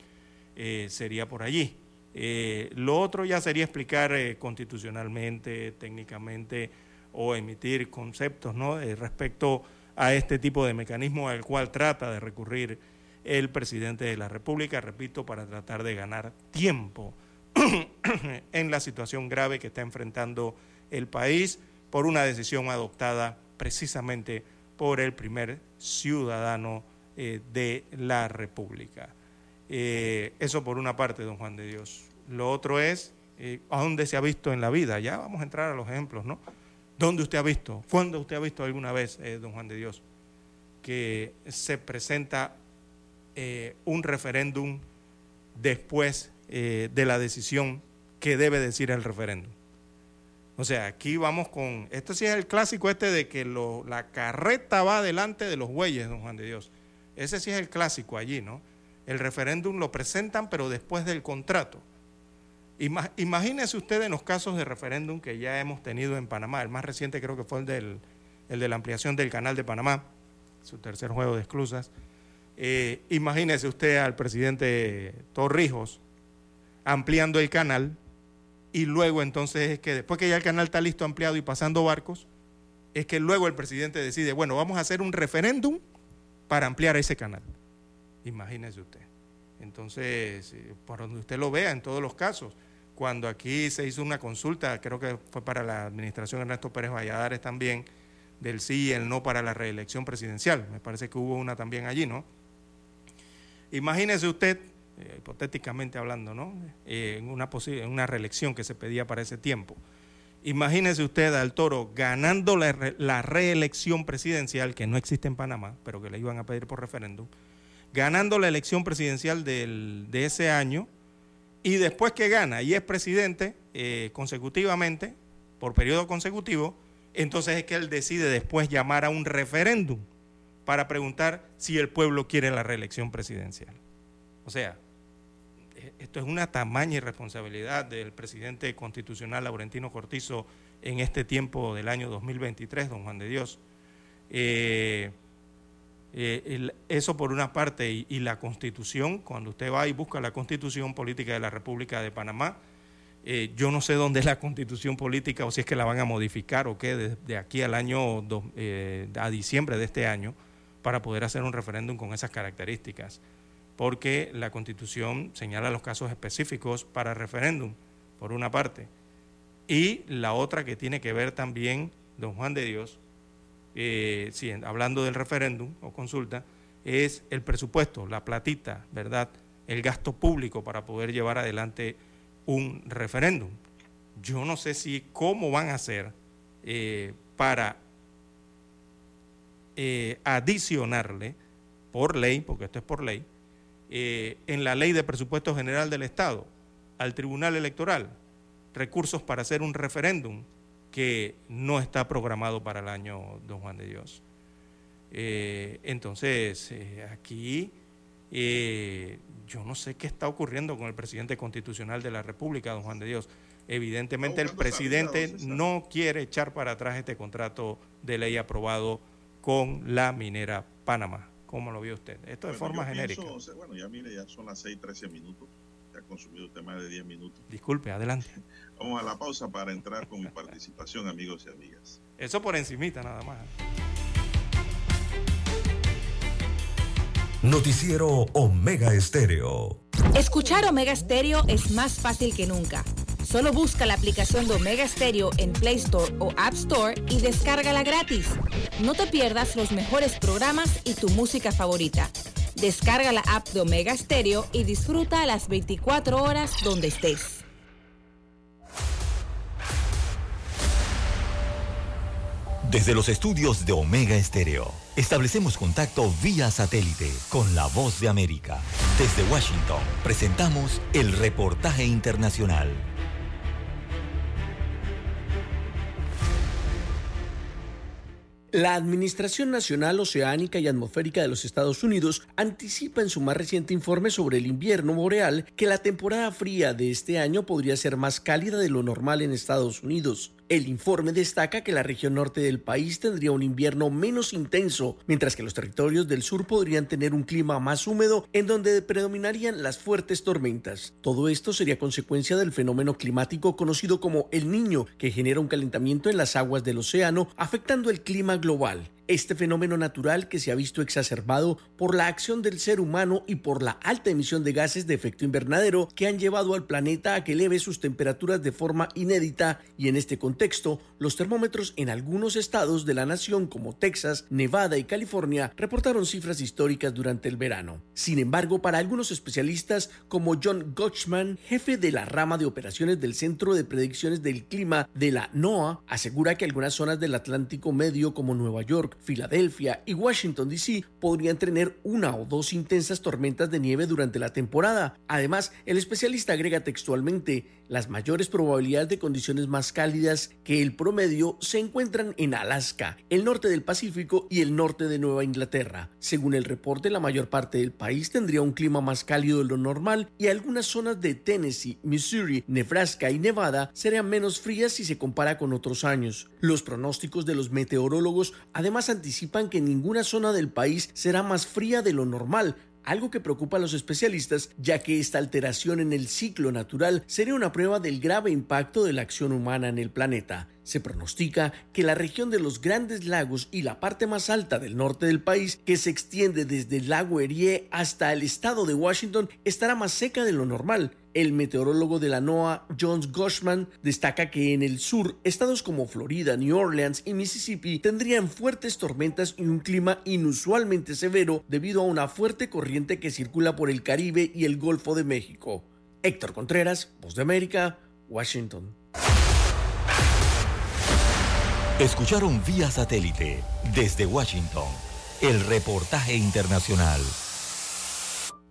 eh, sería por allí. Eh, lo otro ya sería explicar constitucionalmente, técnicamente, o emitir conceptos ¿no? respecto a este tipo de mecanismo al cual trata de recurrir el presidente de la República, repito, para tratar de ganar tiempo en la situación grave que está enfrentando el país por una decisión adoptada precisamente por el primer ciudadano eh, de la República. Eh, eso por una parte, don Juan de Dios. Lo otro es, eh, ¿a dónde se ha visto en la vida? Ya vamos a entrar a los ejemplos, ¿no? ¿Dónde usted ha visto? ¿Cuándo usted ha visto alguna vez, don Juan de Dios, que se presenta un referéndum después de la decisión que debe decir el referéndum? O sea, aquí vamos con, esto sí es el clásico este de que la carreta va delante de los bueyes, don Juan de Dios. Ese sí es el clásico allí, ¿no? El referéndum lo presentan, pero después del contrato. Imagínense ustedes en los casos de referéndum que ya hemos tenido en Panamá. El más reciente creo que fue el, del, el de la ampliación del canal de Panamá, su tercer juego de esclusas. Eh, imagínese usted al presidente Torrijos ampliando el canal y luego entonces es que después que ya el canal está listo, ampliado y pasando barcos, es que luego el presidente decide, bueno, vamos a hacer un referéndum para ampliar ese canal. Imagínese usted. Entonces, eh, por donde usted lo vea en todos los casos, cuando aquí se hizo una consulta, creo que fue para la administración Ernesto Pérez Valladares también, del sí y el no para la reelección presidencial. Me parece que hubo una también allí, ¿no? Imagínese usted, eh, hipotéticamente hablando, ¿no? Eh, en, una en una reelección que se pedía para ese tiempo. Imagínese usted al Toro ganando la, reelección presidencial, que no existe en Panamá, pero que le iban a pedir por referéndum, ganando la elección presidencial de ese año, y después que gana y es presidente eh, consecutivamente, por periodo consecutivo, entonces es que él decide después llamar a un referéndum para preguntar si el pueblo quiere la reelección presidencial. O sea, esto es una tamaña irresponsabilidad del presidente constitucional Laurentino Cortizo en este tiempo del año 2023, don Juan de Dios. Eh, eh, eso por una parte, y, la constitución, cuando usted va y busca la constitución política de la República de Panamá, eh, yo no sé dónde es la constitución política o si es que la van a modificar o qué, de, aquí al año, a diciembre de este año, para poder hacer un referéndum con esas características porque la Constitución señala los casos específicos para referéndum, por una parte. Y la otra que tiene que ver también, don Juan de Dios, eh, hablando del referéndum o consulta, es el presupuesto, la platita, ¿verdad? El gasto público para poder llevar adelante un referéndum. Yo no sé si cómo van a hacer eh, para eh, adicionarle por ley, porque esto es por ley, en la ley de presupuesto general del Estado al Tribunal Electoral recursos para hacer un referéndum que no está programado para el año Don Juan de Dios. entonces, aquí yo no sé qué está ocurriendo con el presidente constitucional de la República, don Juan de Dios. Evidentemente el presidente no quiere echar para atrás este contrato de ley aprobado con la minera Panamá. ¿Cómo lo vio usted? Esto de forma genérica. bueno, ya mire, ya son las 6, 13 minutos. Ya ha consumido usted más de 10 minutos. Disculpe, adelante. Vamos a la pausa para entrar con mi participación, amigos y amigas. Eso por encimita nada más. Noticiero Omega Estéreo. Escuchar Omega Estéreo es más fácil que nunca. Solo busca la aplicación de Omega Stereo en Play Store o App Store y descárgala gratis. No te pierdas los mejores programas y tu música favorita. Descarga la app de Omega Stereo y disfruta las 24 horas donde estés. Desde los estudios de Omega Estéreo, establecemos contacto vía satélite con la voz de América. Desde Washington, presentamos el reportaje internacional. La Administración Nacional Oceánica y Atmosférica de los Estados Unidos anticipa en su más reciente informe sobre el invierno boreal que la temporada fría de este año podría ser más cálida de lo normal en Estados Unidos. El informe destaca que la región norte del país tendría un invierno menos intenso, mientras que los territorios del sur podrían tener un clima más húmedo en donde predominarían las fuertes tormentas. Todo esto sería consecuencia del fenómeno climático conocido como el niño, que genera un calentamiento en las aguas del océano, afectando el clima global. Este fenómeno natural que se ha visto exacerbado por la acción del ser humano y por la alta emisión de gases de efecto invernadero que han llevado al planeta a que eleve sus temperaturas de forma inédita y en este contexto los termómetros en algunos estados de la nación como Texas, Nevada y California reportaron cifras históricas durante el verano. Sin embargo, para algunos especialistas como John Gotchman, jefe de la rama de operaciones del Centro de Predicciones del Clima de la NOAA, asegura que algunas zonas del Atlántico Medio como Nueva York, Filadelfia y Washington, D.C. podrían tener una o dos intensas tormentas de nieve durante la temporada. Además, el especialista agrega textualmente, las mayores probabilidades de condiciones más cálidas que el promedio se encuentran en Alaska, el norte del Pacífico y el norte de Nueva Inglaterra. Según el reporte, la mayor parte del país tendría un clima más cálido de lo normal y algunas zonas de Tennessee, Missouri, Nebraska y Nevada serían menos frías si se compara con otros años. Los pronósticos de los meteorólogos además anticipan que ninguna zona del país será más fría de lo normal, algo que preocupa a los especialistas, ya que esta alteración en el ciclo natural sería una prueba del grave impacto de la acción humana en el planeta. Se pronostica que la región de los Grandes Lagos y la parte más alta del norte del país, que se extiende desde el lago Erie hasta el estado de Washington, estará más seca de lo normal. El meteorólogo de la NOAA, Jones Goshman, destaca que en el sur, estados como Florida, New Orleans y Mississippi tendrían fuertes tormentas y un clima inusualmente severo debido a una fuerte corriente que circula por el Caribe y el Golfo de México. Héctor Contreras, Voz de América, Washington. Escucharon vía satélite desde Washington el reportaje internacional.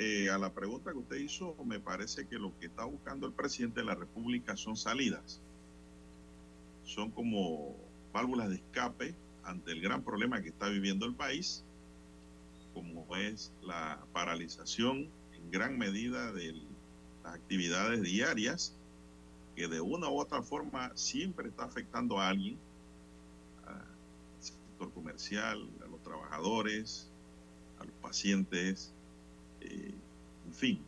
Eh, a la pregunta que usted hizo, me parece que lo que está buscando el presidente de la República son salidas. Son como válvulas de escape ante el gran problema que está viviendo el país, como es la paralización en gran medida de las actividades diarias, que de una u otra forma siempre está afectando a alguien, al sector comercial, a los trabajadores, a los pacientes, eh, en fin,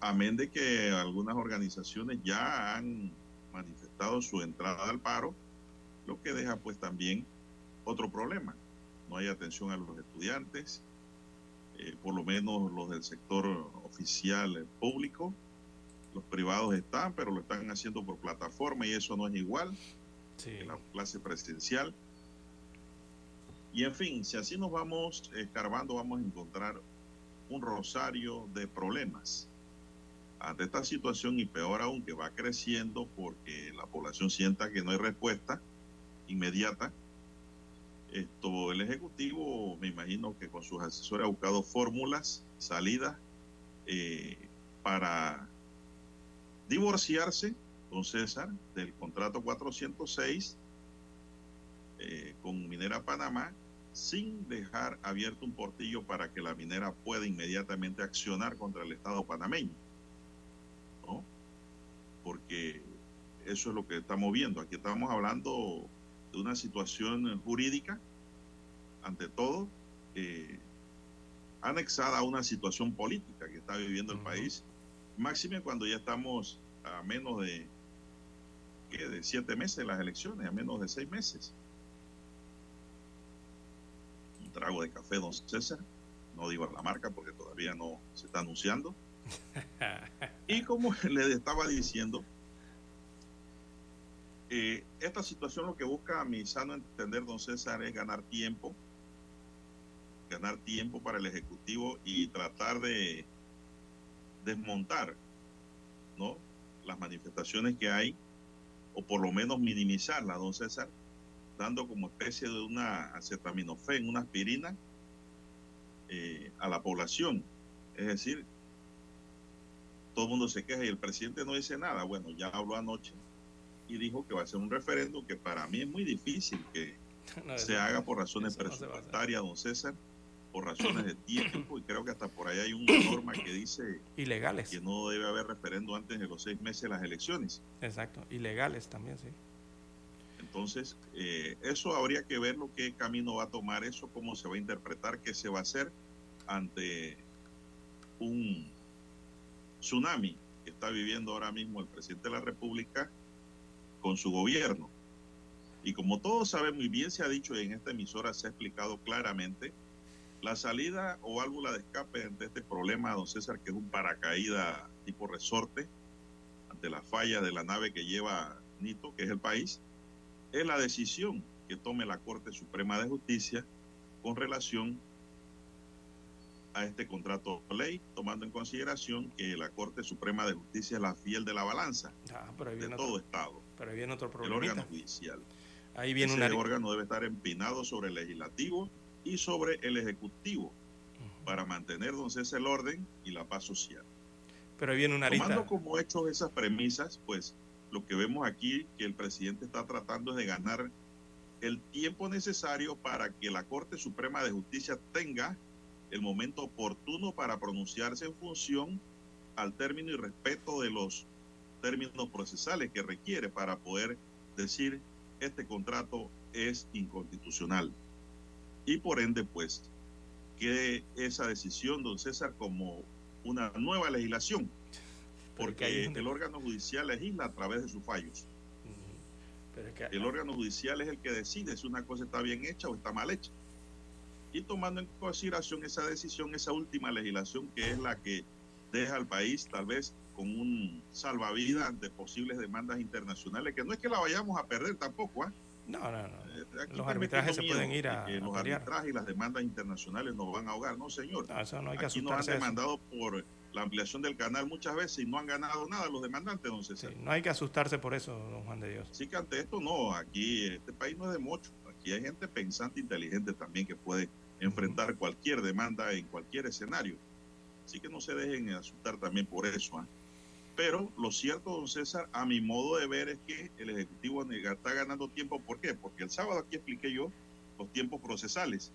amén de que algunas organizaciones ya han manifestado su entrada al paro, lo que deja pues también otro problema. No hay atención a los estudiantes, eh, por lo menos los del sector oficial público. Los privados están, pero lo están haciendo por plataforma y eso no es igual Sí. que la clase presencial. Y en fin, si así nos vamos escarbando, vamos a encontrar un rosario de problemas. Ante esta situación y peor aún que va creciendo porque la población sienta que no hay respuesta inmediata, esto el Ejecutivo me imagino que con sus asesores ha buscado fórmulas, salidas eh, para divorciarse, don César, del contrato 406 eh, con Minera Panamá sin dejar abierto un portillo para que la minera pueda inmediatamente accionar contra el Estado panameño. ¿no? Porque eso es lo que estamos viendo. Aquí estamos hablando de una situación jurídica, ante todo, eh, anexada a una situación política que está viviendo el país, máxime cuando ya estamos a menos de, ¿qué? de siete meses de las elecciones, a menos de seis meses. Trago de café, don César, no digo la marca porque todavía no se está anunciando. Y como le estaba diciendo, eh, esta situación lo que busca a mi sano entender, don César, es ganar tiempo, ganar tiempo para el Ejecutivo y tratar de desmontar ¿no? las manifestaciones que hay, o por lo menos minimizarlas, don César, dando como especie de una acetaminofén, una aspirina eh, a la población. Es decir, todo el mundo se queja y el presidente no dice nada. Bueno, ya habló anoche y dijo que va a ser un referendo que para mí es muy difícil que No, se haga por razones no presupuestarias, don César, por razones de tiempo y creo que hasta por ahí hay una norma que dice Ilegales. que no debe haber referendo antes de los seis meses de las elecciones. Exacto. Ilegales también, sí. Entonces, eh, eso habría que ver lo qué camino va a tomar eso, cómo se va a interpretar, qué se va a hacer ante un tsunami que está viviendo ahora mismo el presidente de la República con su gobierno. Y como todos saben muy bien, se ha dicho y en esta emisora se ha explicado claramente, la salida o válvula de escape ante este problema, don César, que es un paracaídas tipo resorte, ante la falla de la nave que lleva Nito, que es el país, es la decisión que tome la Corte Suprema de Justicia con relación a este contrato de ley, tomando en consideración que la Corte Suprema de Justicia es la fiel de la balanza Ah, pero ahí de viene todo otro, Estado, pero ahí viene otro el problema. órgano judicial. Ahí viene Ese una... órgano debe estar empinado sobre el legislativo y sobre el ejecutivo Ujú. para mantener entonces el orden y la paz social. Pero ahí viene una Tomando arista. como hecho esas premisas, pues lo que vemos aquí que el presidente está tratando es de ganar el tiempo necesario para que la Corte Suprema de Justicia tenga el momento oportuno para pronunciarse en función al término y respeto de los términos procesales que requiere para poder decir este contrato es inconstitucional. Y por ende, pues, que esa decisión, don César, como una nueva legislación, Pero es que ahí porque el órgano judicial legisla a través de sus fallos. Pero es que... El órgano judicial es el que decide si una cosa está bien hecha o está mal hecha. Y tomando en consideración esa decisión, esa última legislación que es la que deja al país tal vez con un salvavidas ante posibles demandas internacionales, que no es que la vayamos a perder tampoco, ¿ah? No, no, no. Eh, aquí Los arbitrajes se pueden ir a- de que a los pelear. arbitrajes y las demandas internacionales nos van a ahogar. No, señor. No, eso no hay que Aquí nos han de demandado por la ampliación del canal muchas veces y no han ganado nada los demandantes, don Sí, César. no hay que asustarse por eso, don Juan de Dios. Así que ante esto no, aquí este país no es de mucho. Aquí hay gente pensante, inteligente también que puede enfrentar cualquier demanda en cualquier escenario. Así que no se dejen asustar también por eso. ¿ah? Pero lo cierto, don César, a mi modo de ver es que el Ejecutivo está ganando tiempo. ¿Por qué? Porque el sábado aquí expliqué yo los tiempos procesales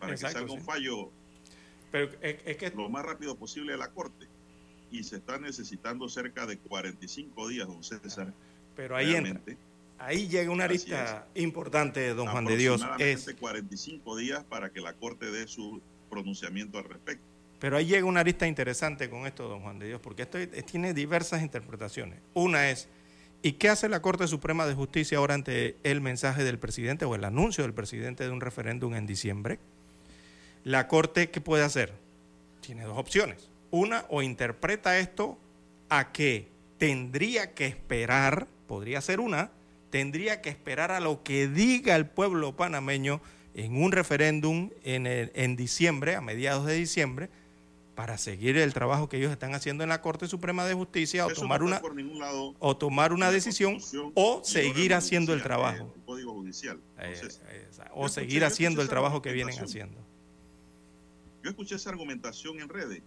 para que salga un fallo Pero es, que... lo más rápido posible de la Corte. Y se está necesitando cerca de 45 días, don César. Pero ahí entra. Ahí llega una lista importante, don Juan de Dios. Es 45 días para que la Corte dé su pronunciamiento al respecto. Pero ahí llega una lista interesante con esto, don Juan de Dios, porque esto tiene diversas interpretaciones. Una es, ¿y qué hace la Corte Suprema de Justicia ahora ante el mensaje del presidente o el anuncio del presidente de un referéndum en diciembre? La Corte, ¿qué puede hacer? Tiene dos opciones. Una, o interpreta esto a que tendría que esperar, podría ser una, tendría que esperar a lo que diga el pueblo panameño en un referéndum en, en diciembre, a mediados de diciembre, para seguir el trabajo que ellos están haciendo en la Corte Suprema de Justicia o tomar una o tomar una decisión o seguir haciendo el trabajo. judicial. Eh, o seguir haciendo el trabajo que vienen haciendo. Yo escuché esa argumentación en redes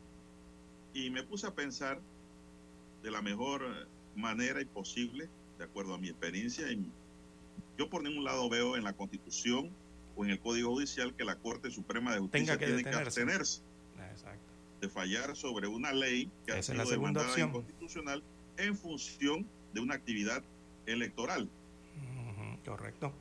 y me puse a pensar de la mejor manera y posible, de acuerdo a mi experiencia. yo por ningún lado veo en la Constitución o en el Código Judicial que la Corte Suprema de Justicia tiene que abstenerse de fallar sobre una ley que ha sido demandada inconstitucional en función de una actividad electoral. correcto.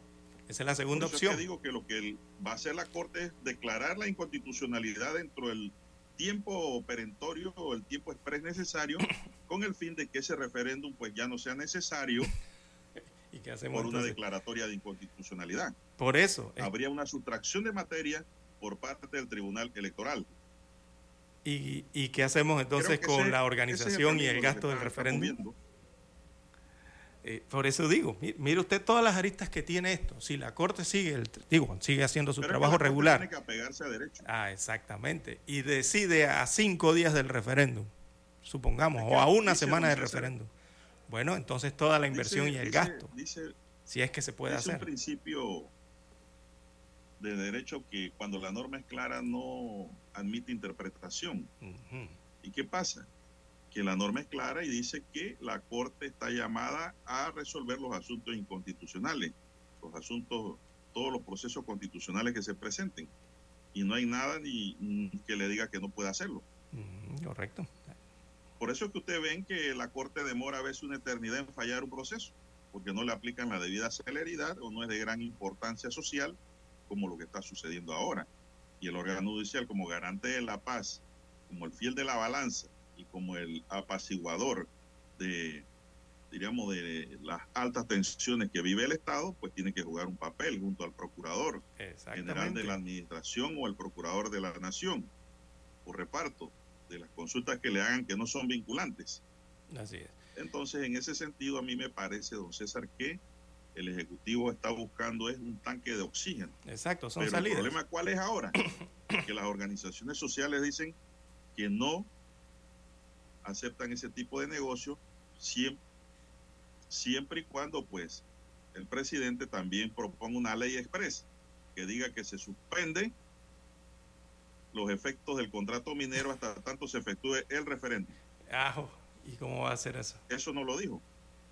Esa es la segunda opción. Yo digo que lo que va a hacer la Corte es declarar la inconstitucionalidad dentro del tiempo perentorio o el tiempo express necesario con el fin de que ese referéndum pues ya no sea necesario ¿Y qué hacemos por una declaratoria de inconstitucionalidad. Por eso. Eh. Habría una sustracción de materia por parte del Tribunal Electoral. ¿Y, y qué hacemos entonces con la organización y el gasto del referéndum? Eh, por eso digo, mire usted todas las aristas que tiene esto. Si la Corte sigue, el, digo, sigue haciendo su trabajo regular. Tiene que apegarse a derecho. Ah, exactamente. Y decide a cinco días del referéndum, supongamos, o a una semana del referéndum. Bueno, entonces toda la inversión y el gasto, si es que se puede hacer. Es un principio de derecho que cuando la norma es clara no admite interpretación. ¿Y qué pasa? Que la norma es clara y dice que la Corte está llamada a resolver los asuntos inconstitucionales, los asuntos, todos los procesos constitucionales que se presenten. Y no hay nada ni que le diga que no puede hacerlo. correcto. Por eso es que ustedes ven que la Corte demora a veces una eternidad en fallar un proceso, porque no le aplican la debida celeridad o no es de gran importancia social como lo que está sucediendo ahora. Y el órgano judicial como garante de la paz, como el fiel de la balanza y como el apaciguador de, diríamos, de las altas tensiones que vive el Estado, pues tiene que jugar un papel junto al procurador general de la administración o el procurador de la nación, por reparto de las consultas que le hagan que no son vinculantes. Así es. Entonces, en ese sentido, a mí me parece, don César, que el Ejecutivo está buscando es un tanque de oxígeno. Exacto, son Pero El problema cuál es ahora? que las organizaciones sociales dicen que no aceptan ese tipo de negocio siempre, siempre y cuando pues el presidente también proponga una ley expresa que diga que se suspende los efectos del contrato minero hasta tanto se efectúe el referéndum. ¿Y cómo va a hacer eso? Eso no lo dijo.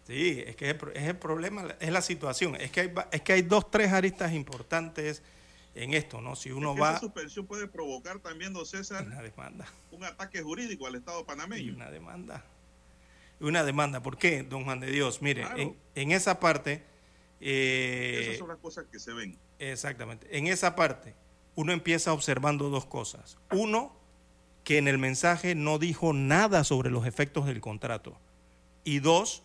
Sí, es que es el, problema, es la situación. Es que, hay, es que hay dos, tres aristas importantes en esto, ¿no? Si uno va... Esa suspensión puede provocar también, don César, una demanda. un ataque jurídico al Estado panameño. Una demanda. Una demanda. ¿Por qué, don Juan de Dios? Mire, en, esa parte... Eh, Esas son las cosas que se ven. Exactamente. En esa parte, uno empieza observando dos cosas. Uno, que en el mensaje no dijo nada sobre los efectos del contrato. Y dos,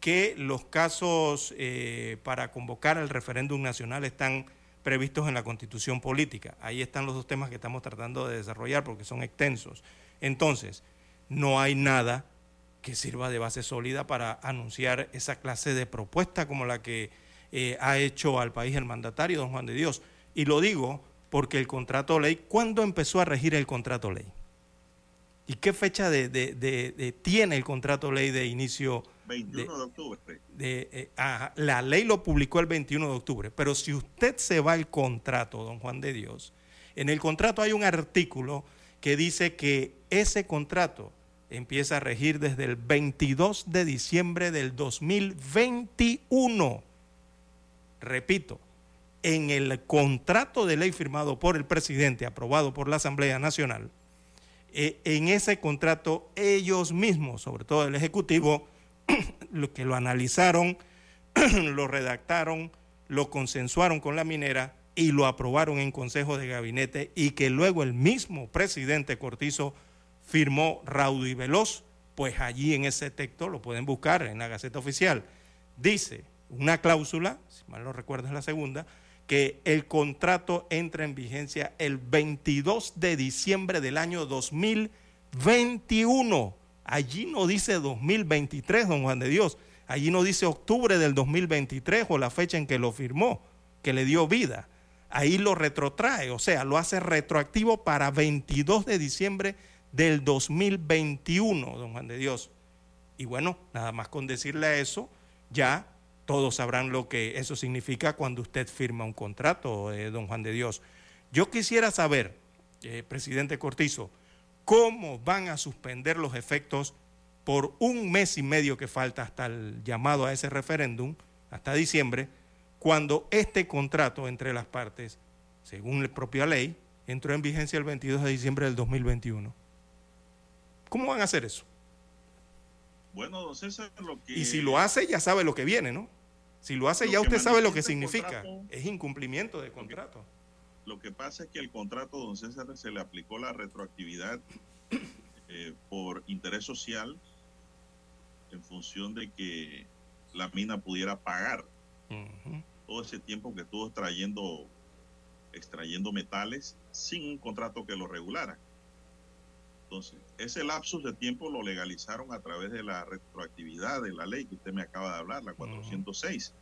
que los casos eh, para convocar al referéndum nacional están previstos en la constitución política. Ahí están los dos temas que estamos tratando de desarrollar porque son extensos. Entonces, no hay nada que sirva de base sólida para anunciar esa clase de propuesta como la que eh, ha hecho al país el mandatario, don Juan de Dios. Y lo digo porque el contrato ley, ¿cuándo empezó a regir el contrato ley? ¿Y qué fecha tiene el contrato ley de inicio 21 de, octubre. Eh, la ley lo publicó el 21 de octubre, pero si usted se va al contrato, don Juan de Dios, en el contrato hay un artículo que dice que ese contrato empieza a regir desde el 22 de diciembre del 2021. Repito, en el contrato de ley firmado por el presidente, aprobado por la Asamblea Nacional, eh, en ese contrato ellos mismos, sobre todo el Ejecutivo, lo que lo analizaron, lo redactaron, lo consensuaron con la minera y lo aprobaron en Consejo de Gabinete y que luego el mismo presidente Cortizo firmó raudo y veloz, pues allí en ese texto lo pueden buscar en la Gaceta Oficial. Dice una cláusula, si mal no recuerdo es la segunda, que el contrato entra en vigencia el 22 de diciembre del año 2021. Allí no dice 2023, don Juan de Dios. Allí no dice octubre del 2023 o la fecha en que lo firmó, que le dio vida. Ahí lo retrotrae, o sea, lo hace retroactivo para 22 de diciembre del 2021, don Juan de Dios. Y bueno, nada más con decirle eso, ya todos sabrán lo que eso significa cuando usted firma un contrato, eh, don Juan de Dios. Yo quisiera saber, eh, presidente Cortizo, cómo van a suspender los efectos por un mes y medio que falta hasta el llamado a ese referéndum, hasta diciembre, cuando este contrato entre las partes, según la propia ley, entró en vigencia el 22 de diciembre del 2021. ¿Cómo van a hacer eso? Bueno, don César, lo que... Y si lo hace, ya sabe lo que viene, ¿no? Si lo hace, ya usted sabe lo que significa. es incumplimiento de contrato. Lo que, pasa es que el contrato, don César, se le aplicó la retroactividad eh, por interés social en función de que la mina pudiera pagar todo ese tiempo que estuvo extrayendo, extrayendo metales sin un contrato que lo regulara. Entonces, ese lapsus de tiempo lo legalizaron a través de la retroactividad de la ley que usted me acaba de hablar, la 406.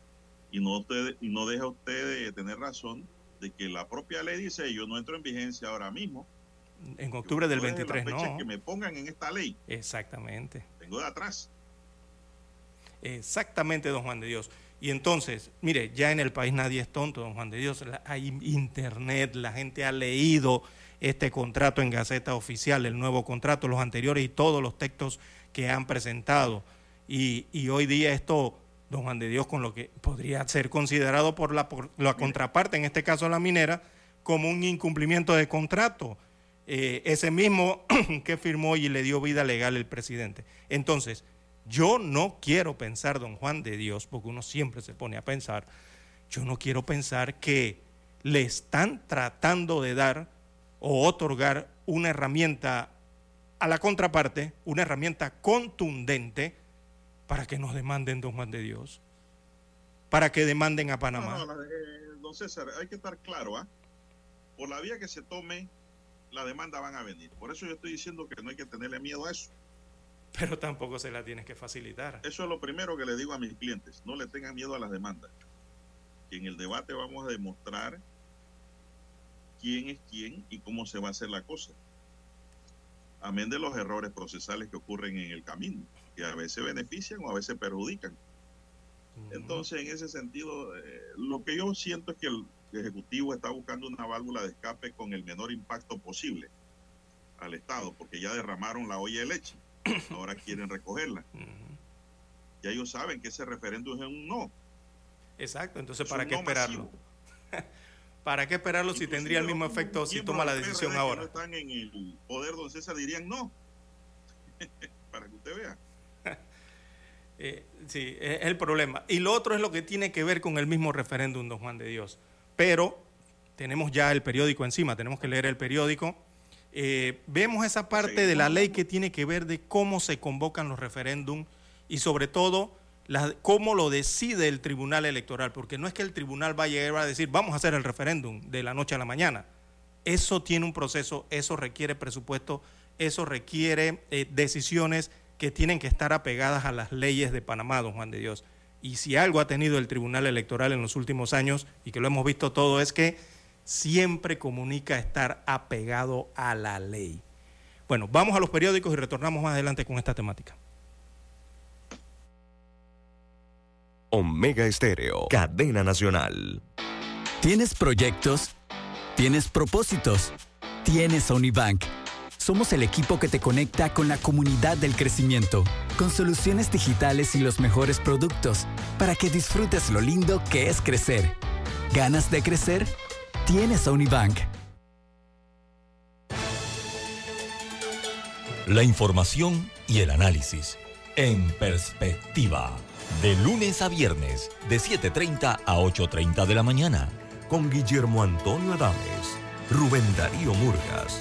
Y no, usted, y no deja usted de tener razón de que la propia ley dice, yo no entro en vigencia ahora mismo. En octubre del 23, no. Que me pongan en esta ley. Exactamente. Tengo de atrás. Exactamente, don Juan de Dios. Y entonces, mire, ya en el país nadie es tonto, don Juan de Dios. Hay internet, la gente ha leído este contrato en Gaceta Oficial, el nuevo contrato, los anteriores y todos los textos que han presentado. Y, hoy día esto, don Juan de Dios, con lo que podría ser considerado por la, la contraparte, en este caso la minera, como un incumplimiento de contrato. Eh, ese mismo que firmó y le dio vida legal el presidente. Entonces, yo no quiero pensar, don Juan de Dios, porque uno siempre se pone a pensar, yo no quiero pensar que le están tratando de dar o otorgar una herramienta a la contraparte, una herramienta contundente para que nos demanden, don Juan de Dios, para que demanden a Panamá. No, eh, don César, hay que estar claro, ¿ah? Por la vía que se tome, la demanda van a venir. Por eso yo estoy diciendo que no hay que tenerle miedo a eso. Pero tampoco se la tienes que facilitar. Eso es lo primero que le digo a mis clientes. No le tengan miedo a las demandas. Que en el debate vamos a demostrar quién es quién y cómo se va a hacer la cosa. Amén de los errores procesales que ocurren en el camino, que a veces benefician o a veces perjudican. Entonces, en ese sentido, eh, lo que yo siento es que el Ejecutivo está buscando una válvula de escape con el menor impacto posible al Estado, porque ya derramaron la olla de leche, ahora quieren recogerla. Ya ellos saben que ese referéndum es un no. Exacto, entonces ¿para qué esperarlo? ¿Para qué esperarlo si tendría el mismo efecto si toma la decisión ahora? no están en el poder, don César, dirían no. Para que usted vea. Eh, sí, es el problema. Y lo otro es lo que tiene que ver con el mismo referéndum, don Juan de Dios. Pero tenemos ya el periódico encima, tenemos que leer el periódico. Eh, vemos esa parte de la ley que tiene que ver de cómo se convocan los referéndums y sobre todo cómo lo decide el Tribunal Electoral, porque no es que el Tribunal vaya a llegar a decir, vamos a hacer el referéndum de la noche a la mañana. Eso tiene un proceso, eso requiere presupuesto, eso requiere eh, decisiones que tienen que estar apegadas a las leyes de Panamá, don Juan de Dios. Y si algo ha tenido el Tribunal Electoral en los últimos años, y que lo hemos visto todo, es que siempre comunica estar apegado a la ley. Bueno, vamos a los periódicos y retornamos más adelante con esta temática. Omega Estéreo, cadena nacional. ¿Tienes proyectos? ¿Tienes propósitos? ¿Tienes Unibank? Somos el equipo que te conecta con la comunidad del crecimiento, con soluciones digitales y los mejores productos, para que disfrutes lo lindo que es crecer. ¿Ganas de crecer? Tienes Unibank. La información y el análisis. En perspectiva. De lunes a viernes, de 7.30 a 8.30 de la mañana. Con Guillermo Antonio Adames, Rubén Darío Murgas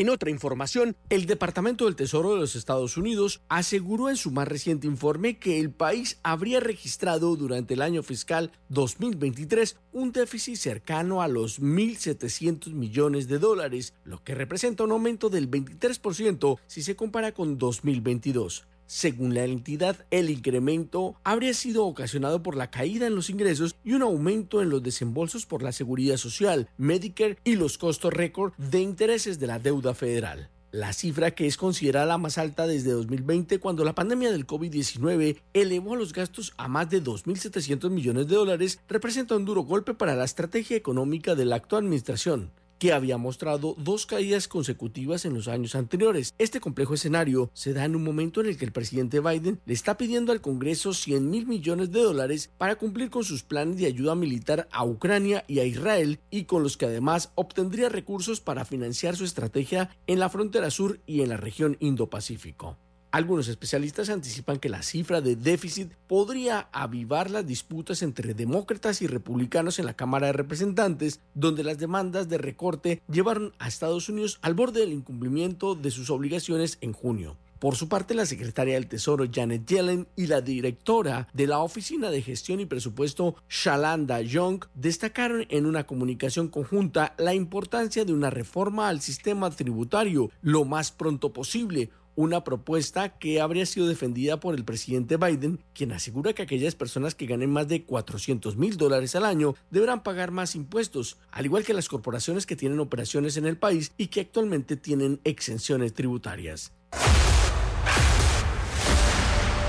En otra información, el Departamento del Tesoro de los Estados Unidos aseguró en su más reciente informe que el país habría registrado durante el año fiscal 2023 un déficit cercano a los 1.700 millones de dólares, lo que representa un aumento del 23% si se compara con 2022. Según la entidad, el incremento habría sido ocasionado por la caída en los ingresos y un aumento en los desembolsos por la seguridad social, Medicare y los costos récord de intereses de la deuda federal. La cifra que es considerada la más alta desde 2020 cuando la pandemia del COVID-19 elevó los gastos a más de 2.700 millones de dólares representa un duro golpe para la estrategia económica de la actual administración que había mostrado dos caídas consecutivas en los años anteriores. Este complejo escenario se da en un momento en el que el presidente Biden le está pidiendo al Congreso 100 mil millones de dólares para cumplir con sus planes de ayuda militar a Ucrania y a Israel y con los que además obtendría recursos para financiar su estrategia en la frontera sur y en la región Indo-Pacífico. Algunos especialistas anticipan que la cifra de déficit podría avivar las disputas entre demócratas y republicanos en la Cámara de Representantes, donde las demandas de recorte llevaron a Estados Unidos al borde del incumplimiento de sus obligaciones en junio. Por su parte, la secretaria del Tesoro Janet Yellen y la directora de la Oficina de Gestión y Presupuesto Shalanda Young destacaron en una comunicación conjunta la importancia de una reforma al sistema tributario lo más pronto posible, una propuesta que habría sido defendida por el presidente Biden, quien asegura que aquellas personas que ganen más de 400 mil dólares al año deberán pagar más impuestos, al igual que las corporaciones que tienen operaciones en el país y que actualmente tienen exenciones tributarias.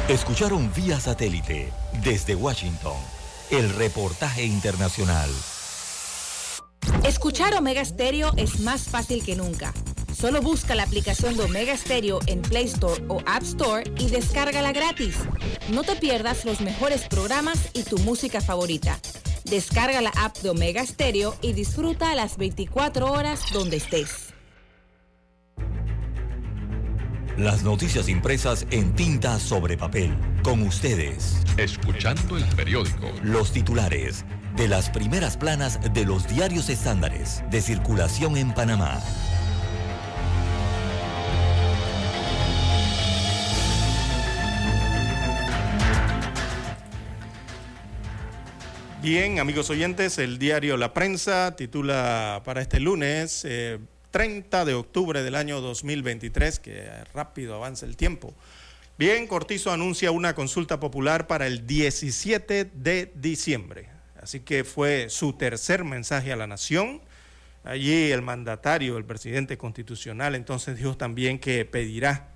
Escucharon vía satélite desde Washington el reportaje internacional. Escuchar Omega Stereo es más fácil que nunca. Solo busca la aplicación de Omega Stereo en Play Store o App Store y descárgala gratis. No te pierdas los mejores programas y tu música favorita. Descarga la app de Omega Stereo y disfruta las 24 horas donde estés. Las noticias impresas en tinta sobre papel. Con ustedes. Escuchando el periódico. Los titulares de las primeras planas de los diarios estándares de circulación en Panamá. Bien, amigos oyentes, el diario La Prensa titula para este lunes, 30 de octubre del año 2023, que rápido avanza el tiempo. Bien, Cortizo anuncia una consulta popular para el 17 de diciembre. Así que fue su tercer mensaje a la nación. Allí el mandatario, el presidente constitucional, entonces dijo también que pedirá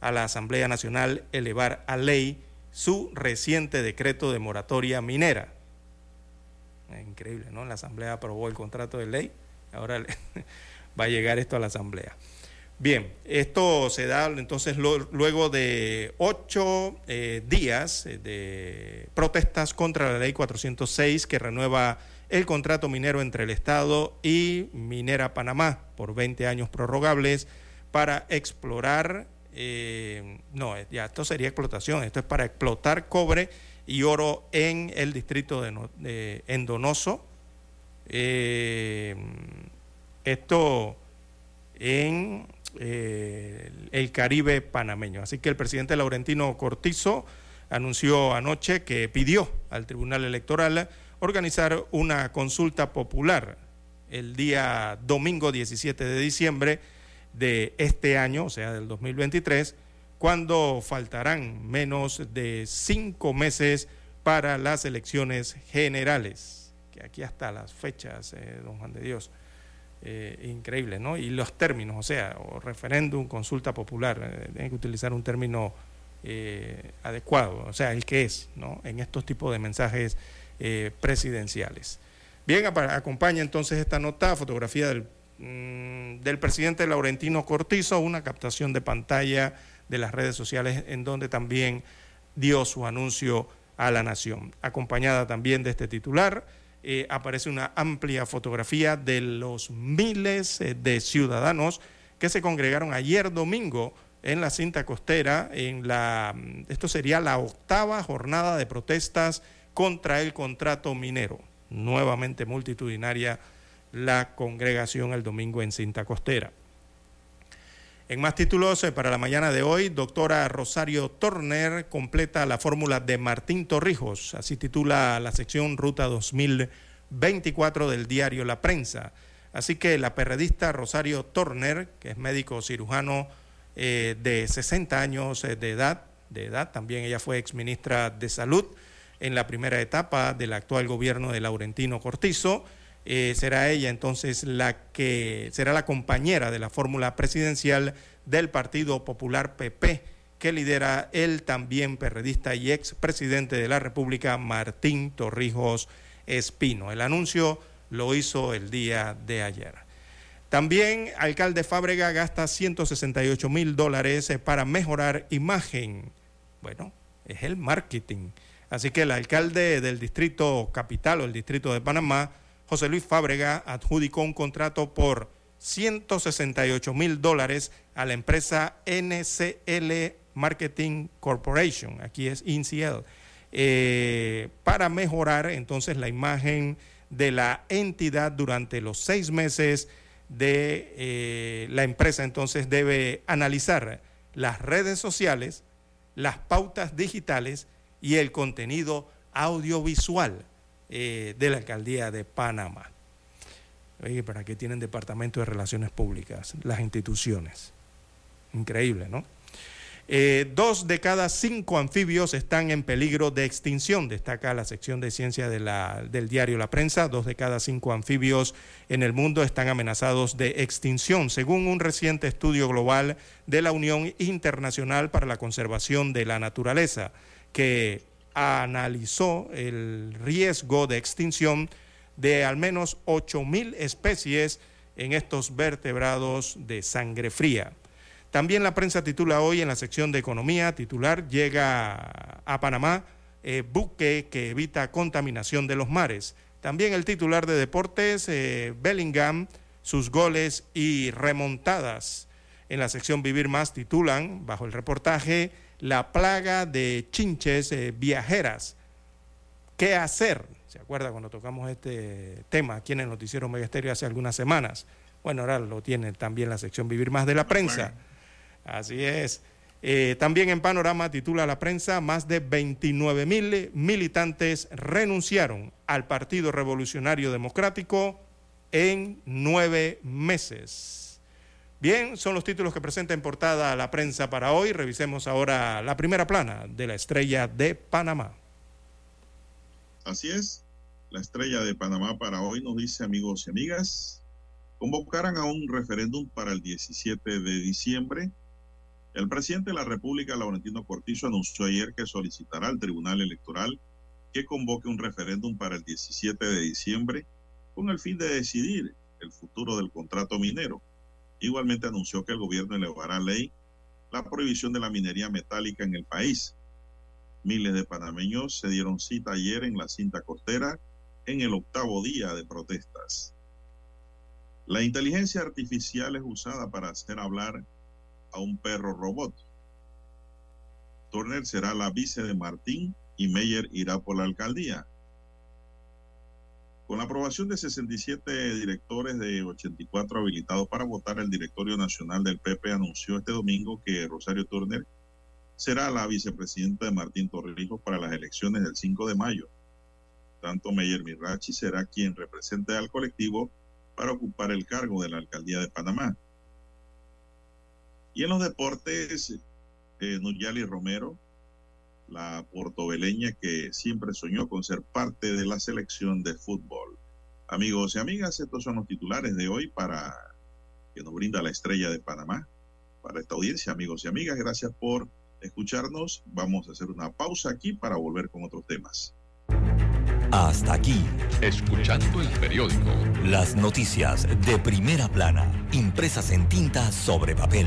a la Asamblea Nacional elevar a ley su reciente decreto de moratoria minera. Increíble, ¿no? La Asamblea aprobó el contrato de ley, ahora va a llegar esto a la Asamblea. Bien, esto se da entonces luego de ocho eh, días eh, de protestas contra la ley 406 que renueva el contrato minero entre el Estado y Minera Panamá por 20 años prorrogables para explorar, eh, no, ya esto sería explotación, esto es para explotar cobre y oro en el distrito de, de Endonoso. esto en eh, el Caribe panameño. Así que el presidente Laurentino Cortizo anunció anoche que pidió al Tribunal Electoral organizar una consulta popular el día domingo 17 de diciembre de este año, o sea, del 2023, cuando faltarán menos de cinco meses para las elecciones generales, que aquí hasta las fechas, eh, don Juan de Dios, eh, increíble, ¿no? Y los términos, o sea, o referéndum, consulta popular, eh, tienen que utilizar un término eh, adecuado, o sea, el que es, ¿no? En estos tipos de mensajes eh, presidenciales. Bien, acompaña entonces esta nota, fotografía mm, del presidente Laurentino Cortizo, una captación de pantalla de las redes sociales en donde también dio su anuncio a la nación. Acompañada también de este titular, eh, aparece una amplia fotografía de los miles de ciudadanos que se congregaron ayer domingo en la cinta costera, en la, esto sería la octava jornada de protestas contra el contrato minero. Nuevamente multitudinaria la congregación el domingo en cinta costera. En más títulos, para la mañana de hoy, doctora Rosario Torner completa la fórmula de Martín Torrijos, así titula la sección Ruta 2024 del diario La Prensa. Así que la periodista Rosario Torner, que es médico cirujano, eh, de 60 años eh, de edad, de edad, también ella fue exministra de Salud en la primera etapa del actual gobierno de Laurentino Cortizo. Eh, será ella entonces la que será la compañera de la fórmula presidencial del Partido Popular PP, que lidera el también perredista y expresidente de la República, Martín Torrijos Espino. El anuncio lo hizo el día de ayer. También alcalde Fábrega gasta 168 mil dólares eh, para mejorar imagen. Bueno, es el marketing. Así que el alcalde del distrito capital o el distrito de Panamá, José Luis Fábrega, adjudicó un contrato por 168 mil dólares a la empresa NCL Marketing Corporation, aquí es INCL, eh, para mejorar entonces la imagen de la entidad durante los seis meses de eh, la empresa. Entonces debe analizar las redes sociales, las pautas digitales y el contenido audiovisual eh, de la alcaldía de Panamá. Oye, ¿para qué tienen departamento de relaciones públicas las instituciones? Increíble, ¿no? Eh, dos de cada cinco anfibios están en peligro de extinción, destaca la sección de ciencia del diario La Prensa. Dos de cada cinco anfibios en el mundo están amenazados de extinción, según un reciente estudio global de la Unión Internacional para la Conservación de la Naturaleza, que analizó el riesgo de extinción de al menos 8.000 especies en estos vertebrados de sangre fría. También la prensa titula hoy en la sección de economía, titular, llega a Panamá eh, buque que evita contaminación de los mares. También el titular de deportes, eh, Bellingham, sus goles y remontadas. En la sección Vivir Más titulan, bajo el reportaje, la plaga de chinches eh, viajeras. ¿Qué hacer? ¿Se acuerda cuando tocamos este tema aquí en el Noticiero Megesterio hace algunas semanas? Bueno, ahora lo tiene también la sección Vivir Más de la prensa. Así es. Eh, también en Panorama titula la prensa, más de 29 mil militantes renunciaron al Partido Revolucionario Democrático en nueve meses. Bien, son los títulos que presenta en portada la prensa para hoy. Revisemos ahora la primera plana de la estrella de Panamá. Así es, la estrella de Panamá para hoy nos dice amigos y amigas, convocarán a un referéndum para el 17 de diciembre el presidente de la República, Laurentino Cortizo, anunció ayer que solicitará al Tribunal Electoral que convoque un referéndum para el 17 de diciembre con el fin de decidir el futuro del contrato minero. Igualmente anunció que el gobierno elevará a ley la prohibición de la minería metálica en el país. Miles de panameños se dieron cita ayer en la cinta costera en el octavo día de protestas. La inteligencia artificial es usada para hacer hablar a un perro robot. Turner será la vice de Martín y Meyer irá por la alcaldía. Con la aprobación de 67 directores de 84 habilitados para votar, el directorio nacional del PP anunció este domingo que Rosario Turner será la vicepresidenta de Martín Torrijos para las elecciones del 5 de mayo. Tanto Meyer Mirachi será quien represente al colectivo para ocupar el cargo de la alcaldía de Panamá. Y en los deportes, eh, Nuyali Romero, la portobeleña que siempre soñó con ser parte de la selección de fútbol. Amigos y amigas, estos son los titulares de hoy para que nos brinda la estrella de Panamá. Para esta audiencia, amigos y amigas, gracias por escucharnos. Vamos a hacer una pausa aquí para volver con otros temas. Hasta aquí, Escuchando el periódico. las noticias de primera plana, impresas en tinta sobre papel.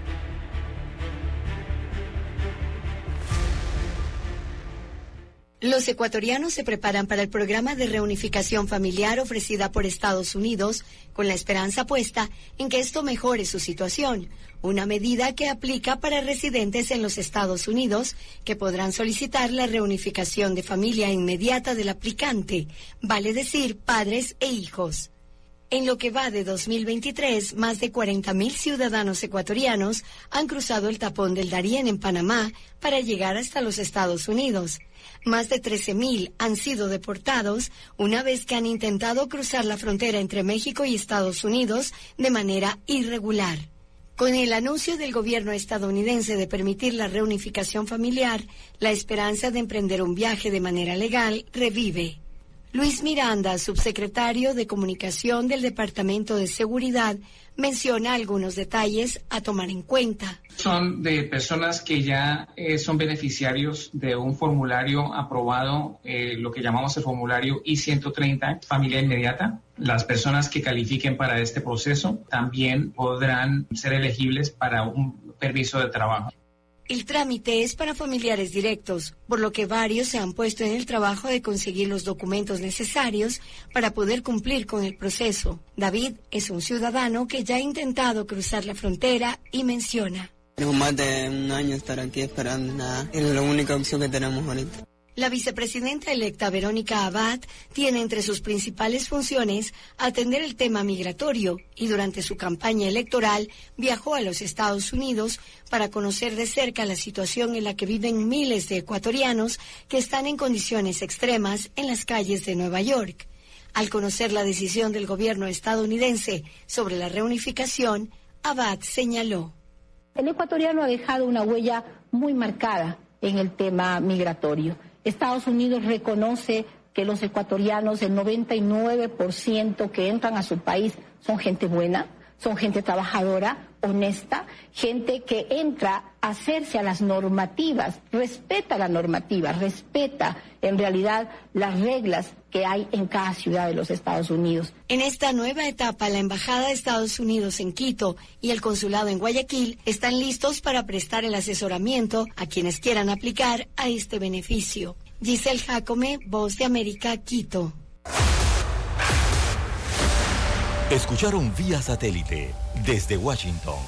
Los ecuatorianos se preparan para el programa de reunificación familiar ofrecida por Estados Unidos con la esperanza puesta en que esto mejore su situación, una medida que aplica para residentes en los Estados Unidos que podrán solicitar la reunificación de familia inmediata del aplicante, vale decir padres e hijos. En lo que va de 2023, más de 40.000 ciudadanos ecuatorianos han cruzado el tapón del Darién en Panamá para llegar hasta los Estados Unidos. Más de 13.000 han sido deportados una vez que han intentado cruzar la frontera entre México y Estados Unidos de manera irregular. Con el anuncio del gobierno estadounidense de permitir la reunificación familiar, la esperanza de emprender un viaje de manera legal revive. Luis Miranda, subsecretario de Comunicación del Departamento de Seguridad, menciona algunos detalles a tomar en cuenta. Son de personas que ya eh, son beneficiarios de un formulario aprobado, eh, lo que llamamos el formulario I-130, familia inmediata. Las personas que califiquen para este proceso también podrán ser elegibles para un permiso de trabajo. El trámite es para familiares directos, por lo que varios se han puesto en el trabajo de conseguir los documentos necesarios para poder cumplir con el proceso. David es un ciudadano que ya ha intentado cruzar la frontera y menciona. Tengo más de un año estar aquí esperando nada. Es la única opción que tenemos ahorita. La vicepresidenta electa Verónica Abad tiene entre sus principales funciones atender el tema migratorio y durante su campaña electoral viajó a los Estados Unidos para conocer de cerca la situación en la que viven miles de ecuatorianos que están en condiciones extremas en las calles de Nueva York. Al conocer la decisión del gobierno estadounidense sobre la reunificación, Abad señaló. El ecuatoriano ha dejado una huella muy marcada en el tema migratorio. Estados Unidos reconoce que los ecuatorianos, el 99% que entran a su país son gente buena, son gente trabajadora, honesta, gente que entra a hacerse a las normativas, respeta la normativa, respeta en realidad las reglas que hay en cada ciudad de los Estados Unidos. En esta nueva etapa, la Embajada de Estados Unidos en Quito y el Consulado en Guayaquil están listos para prestar el asesoramiento a quienes quieran aplicar a este beneficio. Giselle Jacome, Voz de América, Quito. Escucharon vía satélite desde Washington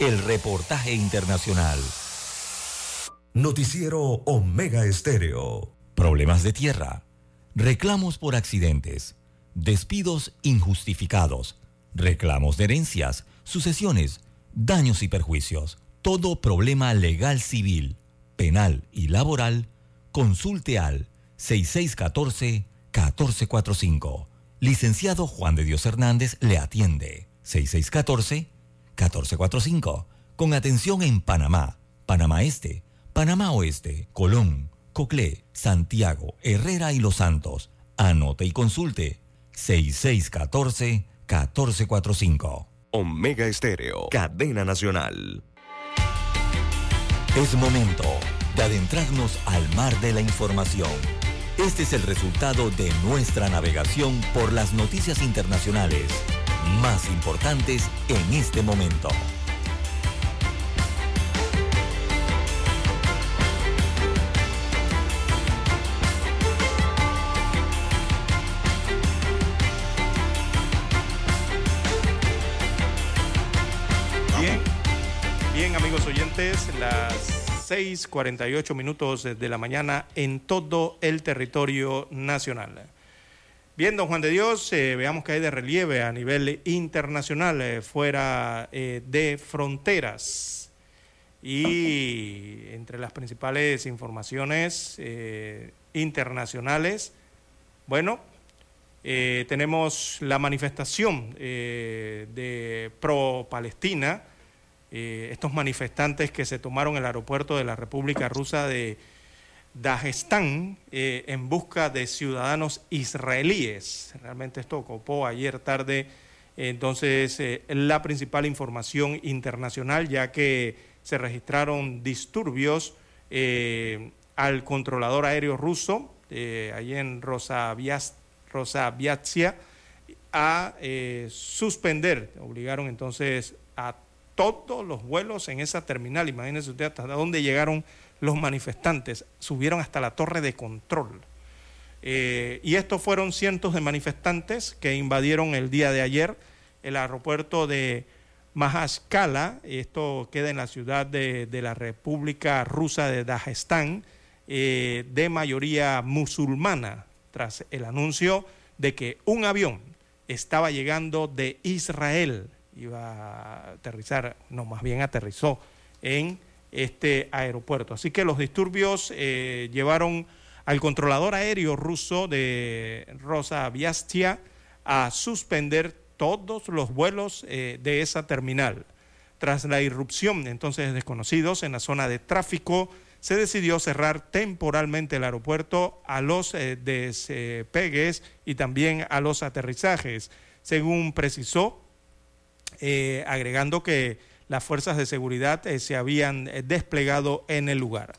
el reportaje internacional. Noticiero Omega Estéreo. Problemas de tierra, reclamos por accidentes, despidos injustificados, reclamos de herencias, sucesiones, daños y perjuicios. Todo problema legal civil, penal y laboral, consulte al 6614-1445. Licenciado Juan de Dios Hernández le atiende. 6614-1445. Con atención en Panamá, Panamá Este, Panamá Oeste, Colón, Coclé, Santiago, Herrera y Los Santos. Anote y consulte 6614-1445. Omega Estéreo, cadena nacional. Es momento de adentrarnos al mar de la información. Este es el resultado de nuestra navegación por las noticias internacionales más importantes en este momento. Bien, bien amigos oyentes, las 6:48 minutos de la mañana en todo el territorio nacional. Bien, don Juan de Dios, eh, veamos que hay de relieve a nivel internacional, eh, fuera eh, de fronteras. Y entre las principales informaciones internacionales, bueno, tenemos la manifestación de pro-Palestina, estos manifestantes que se tomaron el aeropuerto de la República Rusa de Dagestán eh, en busca de ciudadanos israelíes. Realmente esto ocupó ayer tarde entonces eh, la principal información internacional ya que se registraron disturbios eh, al controlador aéreo ruso allí en Rosaviatsia a suspender, obligaron entonces a todos los vuelos en esa terminal. Imagínense usted hasta dónde llegaron los manifestantes subieron hasta la torre de control. Eh, y estos fueron cientos de manifestantes que invadieron el día de ayer el aeropuerto de Mahaskala, esto queda en la ciudad de, la República Rusa de Dagestán, eh, de mayoría musulmana, tras el anuncio de que un avión estaba llegando de Israel, iba a aterrizar, no, más bien aterrizó en este aeropuerto. Así que los disturbios eh, llevaron al controlador aéreo ruso de Rosa Viastia a suspender todos los vuelos eh, de esa terminal. Tras la irrupción entonces de desconocidos en la zona de tráfico, se decidió cerrar temporalmente el aeropuerto a los eh, despegues y también a los aterrizajes, según precisó, agregando que las fuerzas de seguridad eh, se habían eh, desplegado en el lugar.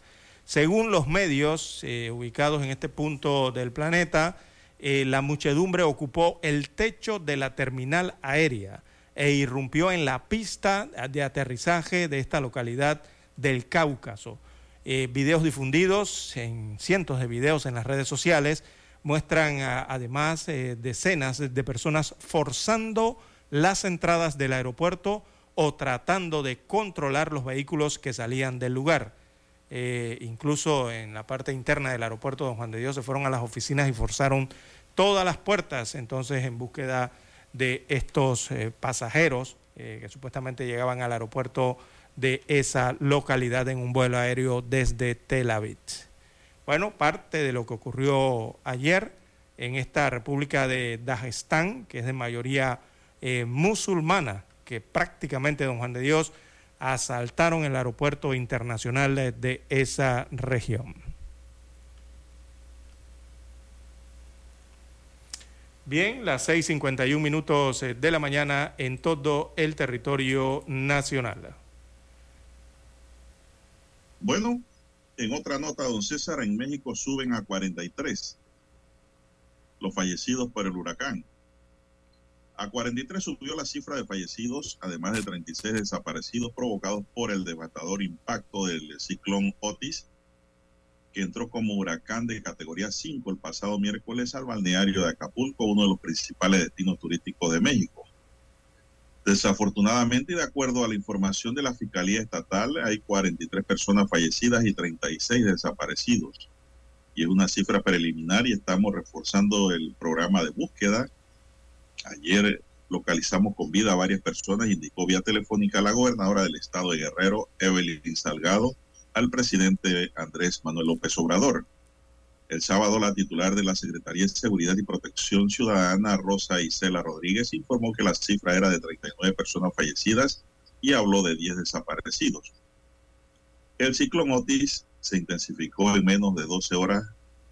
Según los medios eh, ubicados en este punto del planeta, la muchedumbre ocupó el techo de la terminal aérea e irrumpió en la pista de aterrizaje de esta localidad del Cáucaso. videos difundidos en cientos de videos en las redes sociales muestran además decenas de personas forzando las entradas del aeropuerto o tratando de controlar los vehículos que salían del lugar. Eh, incluso en la parte interna del aeropuerto Don Juan de Dios se fueron a las oficinas y forzaron todas las puertas entonces en búsqueda de estos eh, pasajeros eh, que supuestamente llegaban al aeropuerto de esa localidad en un vuelo aéreo desde Tel Aviv. Bueno, parte de lo que ocurrió ayer en esta República de Dagestán, que es de mayoría musulmana, que prácticamente, don Juan de Dios, asaltaron el aeropuerto internacional de esa región. Bien, las 6.51 minutos eh, de la mañana en todo el territorio nacional. Bueno, en otra nota, don César, en México suben a 43 los fallecidos por el huracán. A 43 subió la cifra de fallecidos, además de 36 desaparecidos provocados por el devastador impacto del ciclón Otis, que entró como huracán de categoría 5 el pasado miércoles al balneario de Acapulco, uno de los principales destinos turísticos de México. Desafortunadamente, y de acuerdo a la información de la Fiscalía Estatal, hay 43 personas fallecidas y 36 desaparecidos. Y es una cifra preliminar y estamos reforzando el programa de búsqueda Ayer localizamos con vida a varias personas, indicó vía telefónica la gobernadora del estado de Guerrero, Evelyn Salgado, al presidente Andrés Manuel López Obrador. El sábado, la titular de la Secretaría de Seguridad y Protección Ciudadana, Rosa Isela Rodríguez, informó que la cifra era de 39 personas fallecidas y habló de 10 desaparecidos. El ciclón Otis se intensificó en menos de 12 horas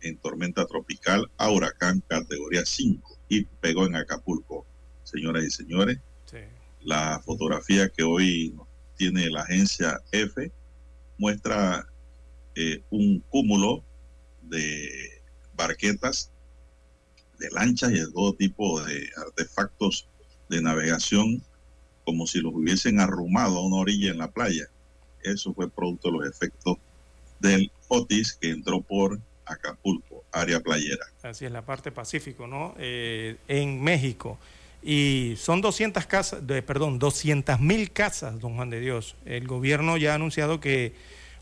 en tormenta tropical a huracán categoría 5 y pegó en Acapulco. Señoras y señores, la fotografía que hoy tiene la agencia F muestra eh, un cúmulo de barquetas, de lanchas y de todo tipo de artefactos de navegación como si los hubiesen arrumado a una orilla en la playa. Eso fue producto de los efectos del Otis que entró por Acapulco, área playera. Así es, la parte pacífico, ¿no? Eh, en México. Y son 200 casas, de, perdón, 200 mil casas, don Juan de Dios. El gobierno ya ha anunciado que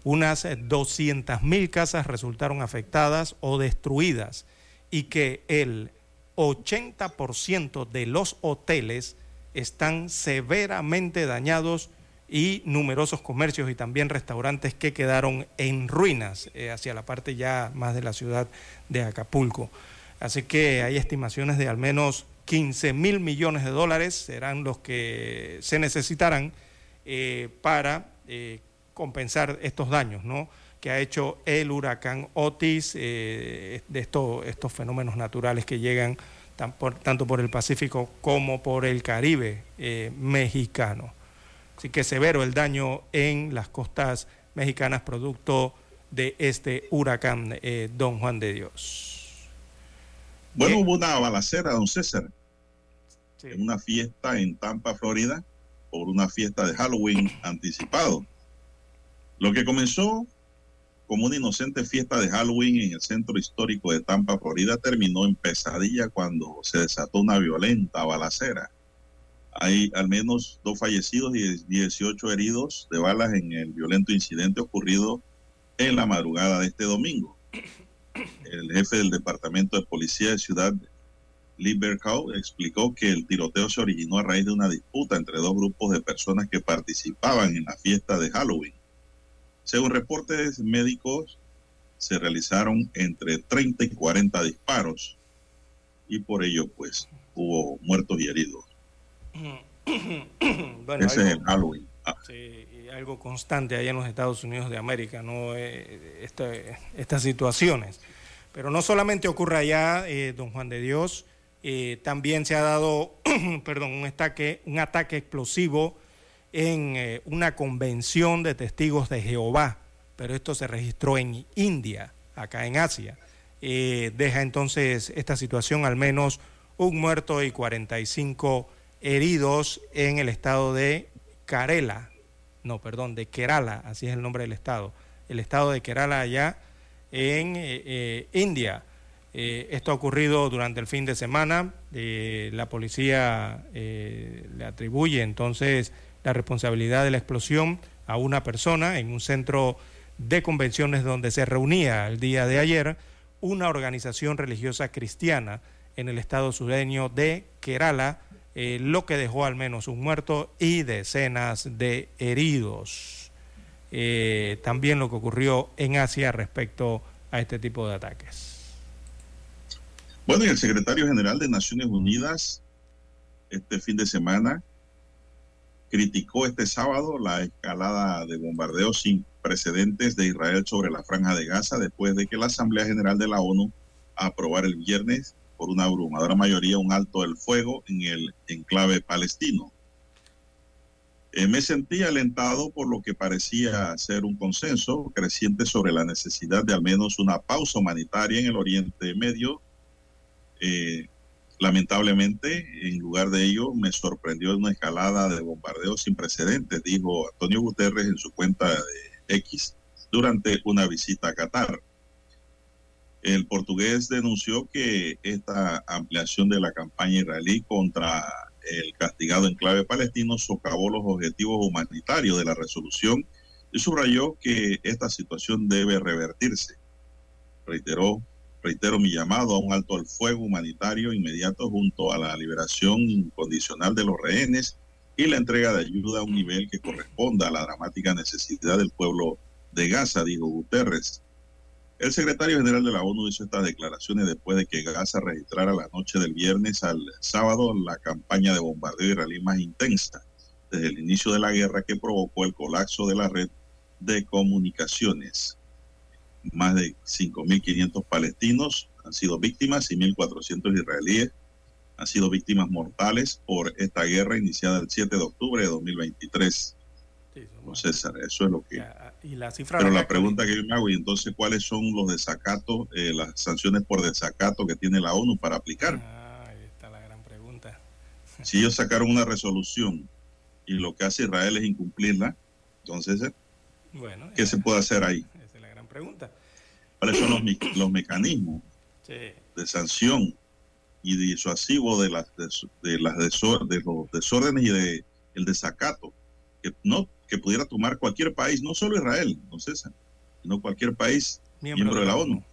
unas 200 mil casas resultaron afectadas o destruidas y que el 80% de los hoteles están severamente dañados y numerosos comercios y también restaurantes que quedaron en ruinas eh, hacia la parte ya más de la ciudad de Acapulco. Así que hay estimaciones de al menos 15 mil millones de dólares serán los que se necesitarán eh, para eh, compensar estos daños ¿no? que ha hecho el huracán Otis, de estos fenómenos naturales que llegan tanto por el Pacífico como por el Caribe mexicano. Así que severo el daño en las costas mexicanas producto de este huracán eh, Don Juan de Dios. Bueno, hubo una balacera, don César, en una fiesta en Tampa, Florida, por una fiesta de Halloween anticipado. Lo que comenzó como una inocente fiesta de Halloween en el centro histórico de Tampa, Florida, terminó en pesadilla cuando se desató una violenta balacera. Hay al menos dos fallecidos y 18 heridos de balas en el violento incidente ocurrido en la madrugada de este domingo. El jefe del Departamento de Policía de Ciudad Libercow explicó que el tiroteo se originó a raíz de una disputa entre dos grupos de personas que participaban en la fiesta de Halloween. Según reportes médicos, se realizaron entre 30 y 40 disparos y por ello pues hubo muertos y heridos. bueno, Ese algo, es el Halloween. Ah. Sí, y algo constante allá en los Estados Unidos de América, ¿no? Eh, estas situaciones. Pero no solamente ocurre allá, eh, don Juan de Dios, eh, también se ha dado, perdón, un ataque, un ataque explosivo en una convención de testigos de Jehová, pero esto se registró en India, acá en Asia. deja entonces esta situación al menos un muerto y 45 heridos en el estado de Kerala, no, perdón, de Kerala, así es el nombre del estado, el estado de Kerala allá en eh, eh, India. Eh, esto ha ocurrido durante el fin de semana. la policía le atribuye entonces la responsabilidad de la explosión a una persona en un centro de convenciones donde se reunía el día de ayer una organización religiosa cristiana en el estado sureño de Kerala, eh, lo que dejó al menos un muerto y decenas de heridos. Eh, también lo que ocurrió en Asia respecto a este tipo de ataques. Bueno, y el secretario general de Naciones Unidas este fin de semana criticó este sábado la escalada de bombardeos sin precedentes de Israel sobre la franja de Gaza después de que la Asamblea General de la ONU aprobara el viernes por una abrumadora mayoría un alto del fuego en el enclave palestino. Eh, me sentí alentado por lo que parecía ser un consenso creciente sobre la necesidad de al menos una pausa humanitaria en el Oriente Medio. Eh, lamentablemente, en lugar de ello, me sorprendió una escalada de bombardeos sin precedentes, dijo Antonio Guterres en su cuenta de X durante una visita a Qatar. El portugués denunció que esta ampliación de la campaña israelí contra el castigado enclave palestino socavó los objetivos humanitarios de la resolución y subrayó que esta situación debe revertirse. Reiteró, reitero mi llamado a un alto al fuego humanitario inmediato junto a la liberación incondicional de los rehenes y la entrega de ayuda a un nivel que corresponda a la dramática necesidad del pueblo de Gaza, dijo Guterres. El secretario general de la ONU hizo estas declaraciones después de que Gaza registrara la noche del viernes al sábado la campaña de bombardeo israelí más intensa desde el inicio de la guerra que provocó el colapso de la red de comunicaciones. Más de 5.500 palestinos han sido víctimas y 1.400 israelíes han sido víctimas mortales por esta guerra iniciada el 7 de octubre de 2023. César, eso es lo que... Pero la pregunta que yo me hago, y entonces, ¿cuáles son los desacatos, eh, las sanciones por desacato que tiene la ONU para aplicar? Ah, ahí está la gran pregunta. Si ellos sacaron una resolución y lo que hace Israel es incumplirla, entonces, eh, bueno, ¿qué se puede hacer ahí? Esa es la gran pregunta. ¿Cuáles son los, los mecanismos de sanción? y disuasivo de las de, de las de los desórdenes y de el desacato que no que pudiera tomar cualquier país, no solo Israel, no César, sino cualquier país miembro, de la ONU.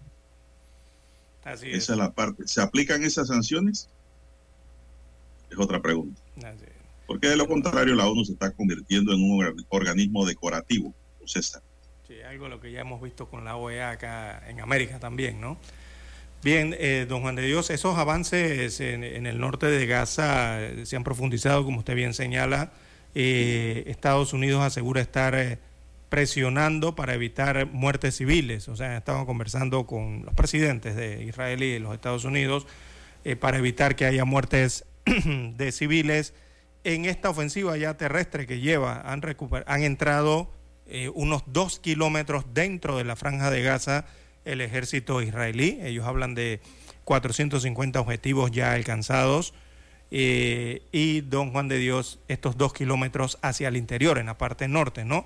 Así es. Esa es la parte. ¿Se aplican esas sanciones? Es otra pregunta. Así es. Porque de lo contrario la ONU se está convirtiendo en un orga- organismo decorativo, César. Sí, algo lo que ya hemos visto con la OEA acá en América también, ¿no? Bien, eh, don Juan de Dios, esos avances en, en el norte de Gaza se han profundizado, como usted bien señala. Eh, Estados Unidos asegura estar eh, presionando para evitar muertes civiles. O sea, estaban conversando con los presidentes de Israel y de los Estados Unidos eh, para evitar que haya muertes de civiles en esta ofensiva ya terrestre que lleva. Han, han entrado eh, unos dos kilómetros dentro de la franja de Gaza el ejército israelí. Ellos hablan de 450 objetivos ya alcanzados. Eh, y don Juan de Dios, estos dos kilómetros hacia el interior, en la parte norte, ¿no?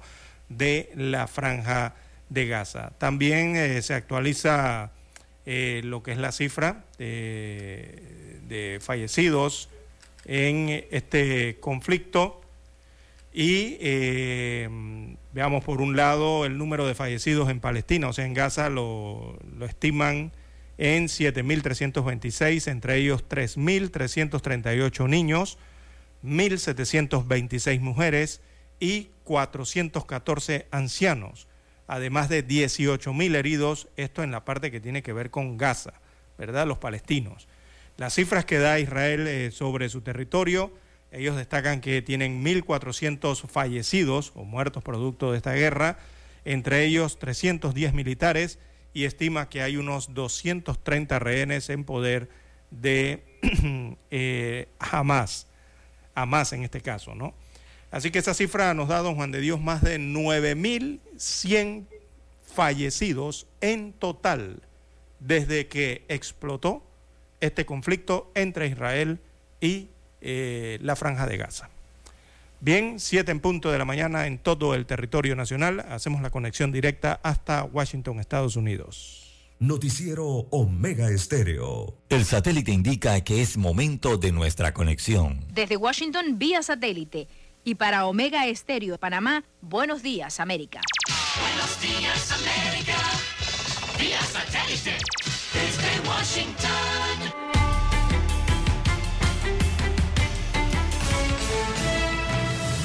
De la franja de Gaza. También eh, se actualiza eh, lo que es la cifra de, fallecidos en este conflicto. Y veamos por un lado el número de fallecidos en Palestina, o sea, en Gaza lo, lo estiman en 7.326, entre ellos 3.338 niños, 1.726 mujeres y 414 ancianos, además de 18.000 heridos, esto en la parte que tiene que ver con Gaza, ¿verdad? Los palestinos. Las cifras que da Israel eh, sobre su territorio, ellos destacan que tienen 1.400 fallecidos o muertos producto de esta guerra, entre ellos 310 militares y estima que hay unos 230 rehenes en poder de eh, Hamas, Hamas en este caso, ¿no? Así que esa cifra nos da, don Juan de Dios, más de 9.100 fallecidos en total desde que explotó este conflicto entre Israel y eh, la franja de Gaza. Bien, siete en punto de la mañana en todo el territorio nacional. Hacemos la conexión directa hasta Washington, Estados Unidos. Noticiero Omega Estéreo. El satélite indica que es momento de nuestra conexión. Desde Washington vía satélite y para Omega Estéreo de Panamá, buenos días América. Buenos días, América. Vía satélite. Desde Washington.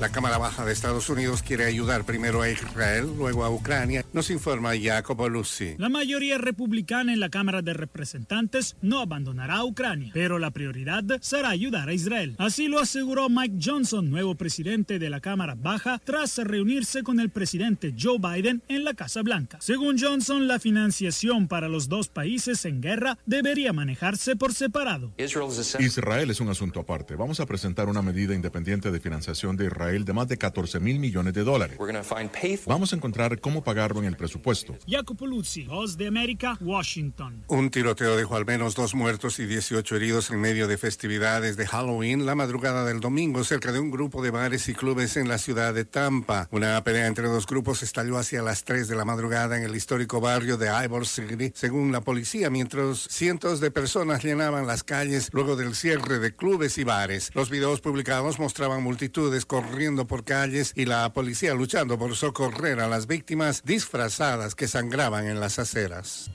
La Cámara Baja de Estados Unidos quiere ayudar primero a Israel, luego a Ucrania, nos informa Jacopo Lucy. La mayoría republicana en la Cámara de Representantes no abandonará a Ucrania, pero la prioridad será ayudar a Israel. Así lo aseguró Mike Johnson, nuevo presidente de la Cámara Baja, tras reunirse con el presidente Joe Biden en la Casa Blanca. Según Johnson, la financiación para los dos países en guerra debería manejarse por separado. Israel es un asunto aparte. Vamos a presentar una medida independiente de financiación de Israel de más de 14 mil millones de dólares. Vamos a encontrar cómo pagarlo en el presupuesto. Jacopo Luzzi, Voz de América, Washington. Un tiroteo dejó al menos dos muertos y 18 heridos en medio de festividades de Halloween la madrugada del domingo cerca de un grupo de bares y clubes en la ciudad de Tampa. Una pelea entre dos grupos estalló hacia las 3 de la madrugada en el histórico barrio de Ivor City, según la policía, mientras cientos de personas llenaban las calles luego del cierre de clubes y bares. Los videos publicados mostraban multitudes corriendo por calles y la policía luchando por socorrer a las víctimas disfrazadas que sangraban en las aceras.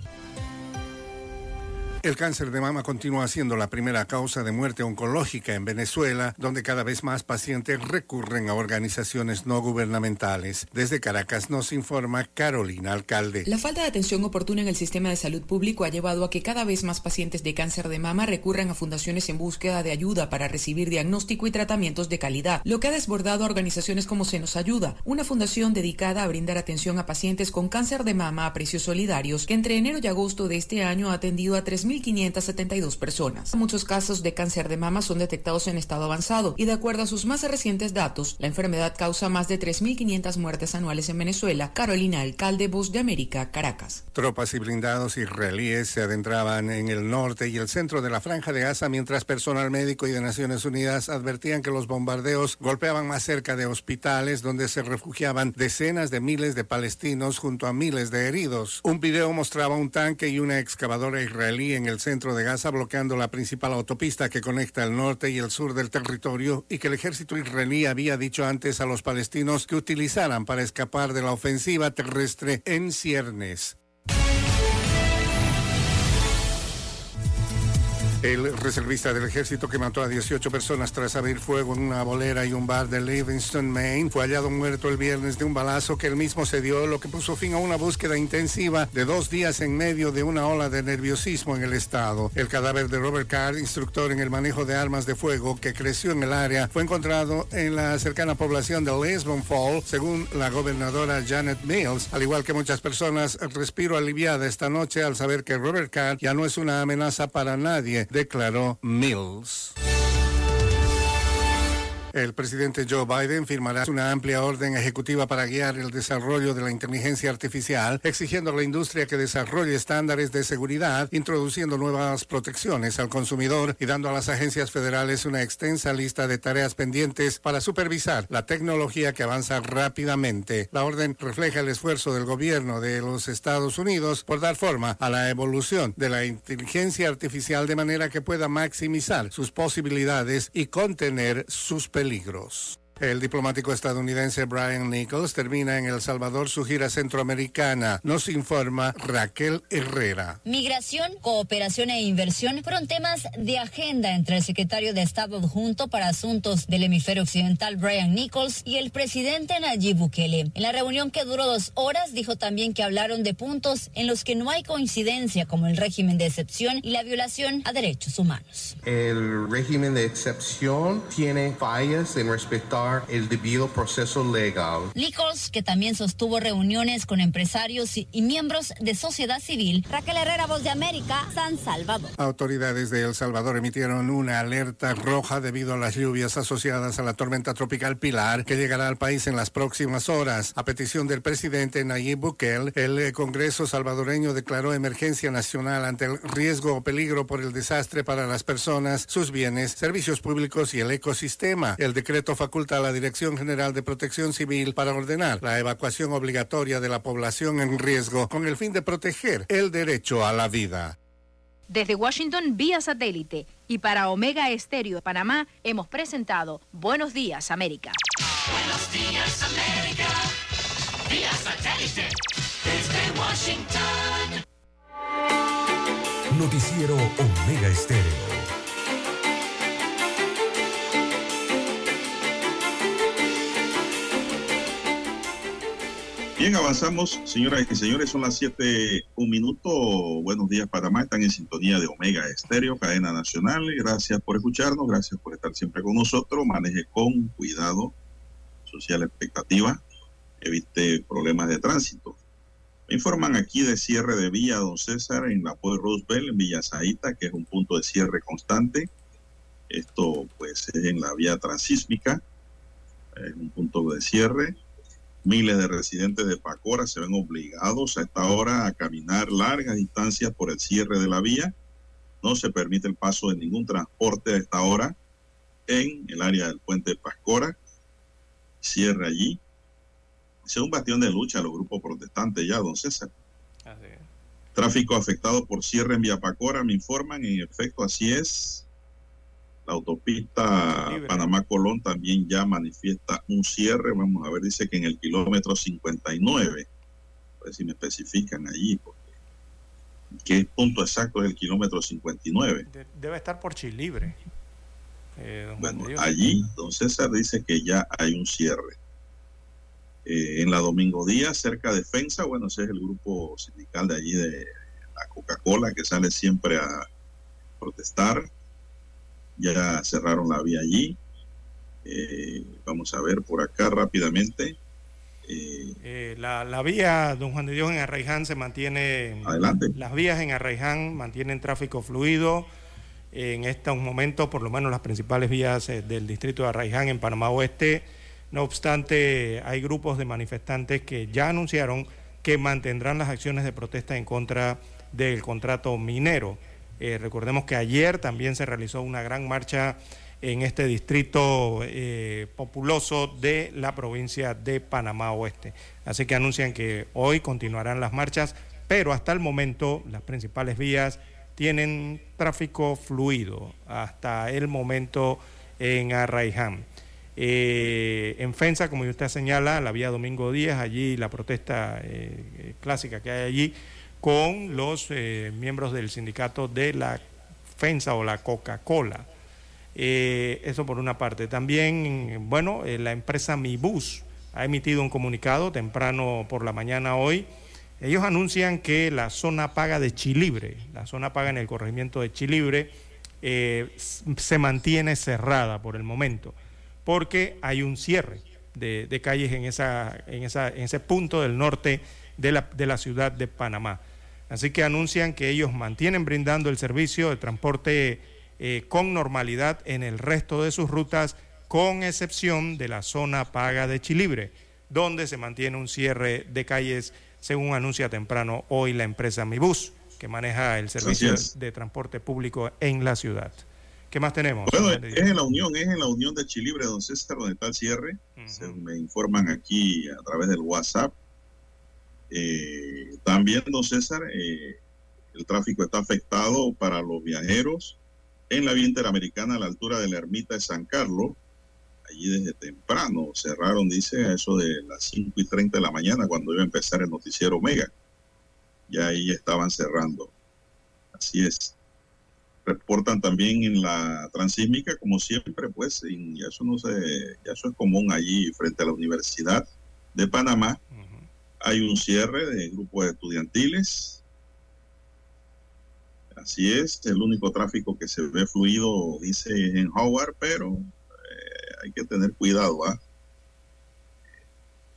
El cáncer de mama continúa siendo la primera causa de muerte oncológica en Venezuela, donde cada vez más pacientes recurren a organizaciones no gubernamentales. Desde Caracas nos informa Carolina Alcalde. La falta de atención oportuna en el sistema de salud público ha llevado a que cada vez más pacientes de cáncer de mama recurran a fundaciones en búsqueda de ayuda para recibir diagnóstico y tratamientos de calidad, lo que ha desbordado a organizaciones como Se nos Ayuda, una fundación dedicada a brindar atención a pacientes con cáncer de mama a precios solidarios, que entre enero y agosto de este año ha atendido a 3.000 2.572 personas. Muchos casos de cáncer de mama son detectados en estado avanzado y de acuerdo a sus más recientes datos, la enfermedad causa más de 3.500 muertes anuales en Venezuela. Carolina Alcalde, Voz de América, Caracas. Tropas y blindados israelíes se adentraban en el norte y el centro de la franja de Gaza mientras personal médico y de Naciones Unidas advertían que los bombardeos golpeaban más cerca de hospitales donde se refugiaban decenas de miles de palestinos junto a miles de heridos. Un video mostraba un tanque y una excavadora israelí en el centro de Gaza bloqueando la principal autopista que conecta el norte y el sur del territorio y que el ejército israelí había dicho antes a los palestinos que utilizaran para escapar de la ofensiva terrestre en ciernes. El reservista del ejército que mató a 18 personas tras abrir fuego en una bolera y un bar de Livingston, Maine, fue hallado muerto el viernes de un balazo que él mismo se dio, lo que puso fin a una búsqueda intensiva de dos días en medio de una ola de nerviosismo en el estado. El cadáver de Robert Carr, instructor en el manejo de armas de fuego que creció en el área, fue encontrado en la cercana población de Lisbon Fall, según la gobernadora Janet Mills. Al igual que muchas personas, respiro aliviada esta noche al saber que Robert Carr ya no es una amenaza para nadie declaró Mills. El presidente Joe Biden firmará una amplia orden ejecutiva para guiar el desarrollo de la inteligencia artificial, exigiendo a la industria que desarrolle estándares de seguridad, introduciendo nuevas protecciones al consumidor y dando a las agencias federales una extensa lista de tareas pendientes para supervisar la tecnología que avanza rápidamente. La orden refleja el esfuerzo del gobierno de los Estados Unidos por dar forma a la evolución de la inteligencia artificial de manera que pueda maximizar sus posibilidades y contener sus peligros peligros. El diplomático estadounidense Brian Nichols termina en El Salvador su gira centroamericana. Nos informa Raquel Herrera. Migración, cooperación e inversión fueron temas de agenda entre el secretario de Estado adjunto para asuntos del hemisferio occidental Brian Nichols y el presidente Nayib Bukele. En la reunión que duró dos horas dijo también que hablaron de puntos en los que no hay coincidencia como el régimen de excepción y la violación a derechos humanos. El régimen de excepción tiene fallas en respetar el debido proceso legal. Nichols, que también sostuvo reuniones con empresarios y, y miembros de sociedad civil. Raquel Herrera, Voz de América, San Salvador. Autoridades de El Salvador emitieron una alerta roja debido a las lluvias asociadas a la tormenta tropical Pilar que llegará al país en las próximas horas. A petición del presidente Nayib Bukele, el Congreso salvadoreño declaró emergencia nacional ante el riesgo o peligro por el desastre para las personas, sus bienes, servicios públicos y el ecosistema. El decreto faculta a la Dirección General de Protección Civil para ordenar la evacuación obligatoria de la población en riesgo con el fin de proteger el derecho a la vida. Desde Washington vía satélite y para Omega Estéreo de Panamá hemos presentado Buenos Días América. Buenos días América, vía satélite desde Washington. Noticiero Omega Estéreo. Bien, avanzamos, señoras y señores, son las 7, un minuto. Buenos días, Panamá. Están en sintonía de Omega Estéreo, cadena nacional. Gracias por escucharnos, gracias por estar siempre con nosotros. Maneje con cuidado, social expectativa, evite problemas de tránsito. Me informan aquí de cierre de vía Don César en la Puebla Roosevelt, en Villa Zaita, que es un punto de cierre constante. Esto, pues, es en la vía transísmica, es un punto de cierre Miles de residentes de Pacora se ven obligados a esta hora a caminar largas distancias por el cierre de la vía. No se permite el paso de ningún transporte a esta hora en el área del puente de Pascora. Cierre allí. Es un bastión de lucha a los grupos protestantes ya, don César. Tráfico afectado por cierre en Vía Pacora, me informan. En efecto, así es. La autopista Panamá-Colón también ya manifiesta un cierre. Vamos a ver, dice que en el kilómetro 59. A ver si me especifican allí. Porque, ¿Qué punto exacto es el kilómetro 59? Debe estar por Chilibre. Eh, bueno, allí, don César dice que ya hay un cierre. Eh, en la Domingo Díaz, cerca de Defensa, bueno, ese es el grupo sindical de allí de la Coca-Cola que sale siempre a protestar ya cerraron la vía allí. Eh, vamos a ver por acá rápidamente. Eh, la, la, vía, don Juan de Dios, en Arraiján se mantiene. Adelante. Las vías en Arraiján mantienen tráfico fluido. En estos momentos, por lo menos las principales vías eh, del distrito de Arraiján en Panamá Oeste. No obstante, hay grupos de manifestantes que ya anunciaron que mantendrán las acciones de protesta en contra del contrato minero. Eh, recordemos que ayer también se realizó una gran marcha en este distrito eh, populoso de la provincia de Panamá Oeste. Así que anuncian que hoy continuarán las marchas, pero hasta el momento las principales vías tienen tráfico fluido hasta el momento en Arraiján. Eh, en Fensa, como usted señala, la vía Domingo Díaz, allí la protesta clásica que hay allí con los miembros del sindicato de la Fensa o la Coca-Cola. Eh, eso por una parte. También, bueno, eh, la empresa Mibus ha emitido un comunicado temprano por la mañana hoy. Ellos anuncian que la zona paga de Chilibre, la zona paga en el corregimiento de Chilibre, eh, se mantiene cerrada por el momento, porque hay un cierre de, calles en, esa, en, esa, en ese punto del norte de la, de la ciudad de Panamá. Así que anuncian que ellos mantienen brindando el servicio de transporte eh, con normalidad en el resto de sus rutas, con excepción de la zona paga de Chilibre, donde se mantiene un cierre de calles, según anuncia temprano hoy la empresa Mibus, que maneja el servicio de transporte público en la ciudad. ¿Qué más tenemos? Bueno, es en la Unión, es en la Unión de Chilibre, don César, donde está el cierre. Se me informan aquí a través del WhatsApp. Eh, también, don César, eh, el tráfico está afectado para los viajeros en la vía interamericana a la altura de la ermita de San Carlos. Allí desde temprano cerraron, dice, a eso de las 5 y 30 de la mañana cuando iba a empezar el noticiero Omega. Ya ahí estaban cerrando. Así es. Reportan también en la transísmica, como siempre, pues, y eso no sé, ya eso es común allí frente a la Universidad de Panamá. Hay un cierre de grupos estudiantiles, Así es, el único tráfico que se ve fluido, dice en Howard, pero eh, hay que tener cuidado. ¿ah?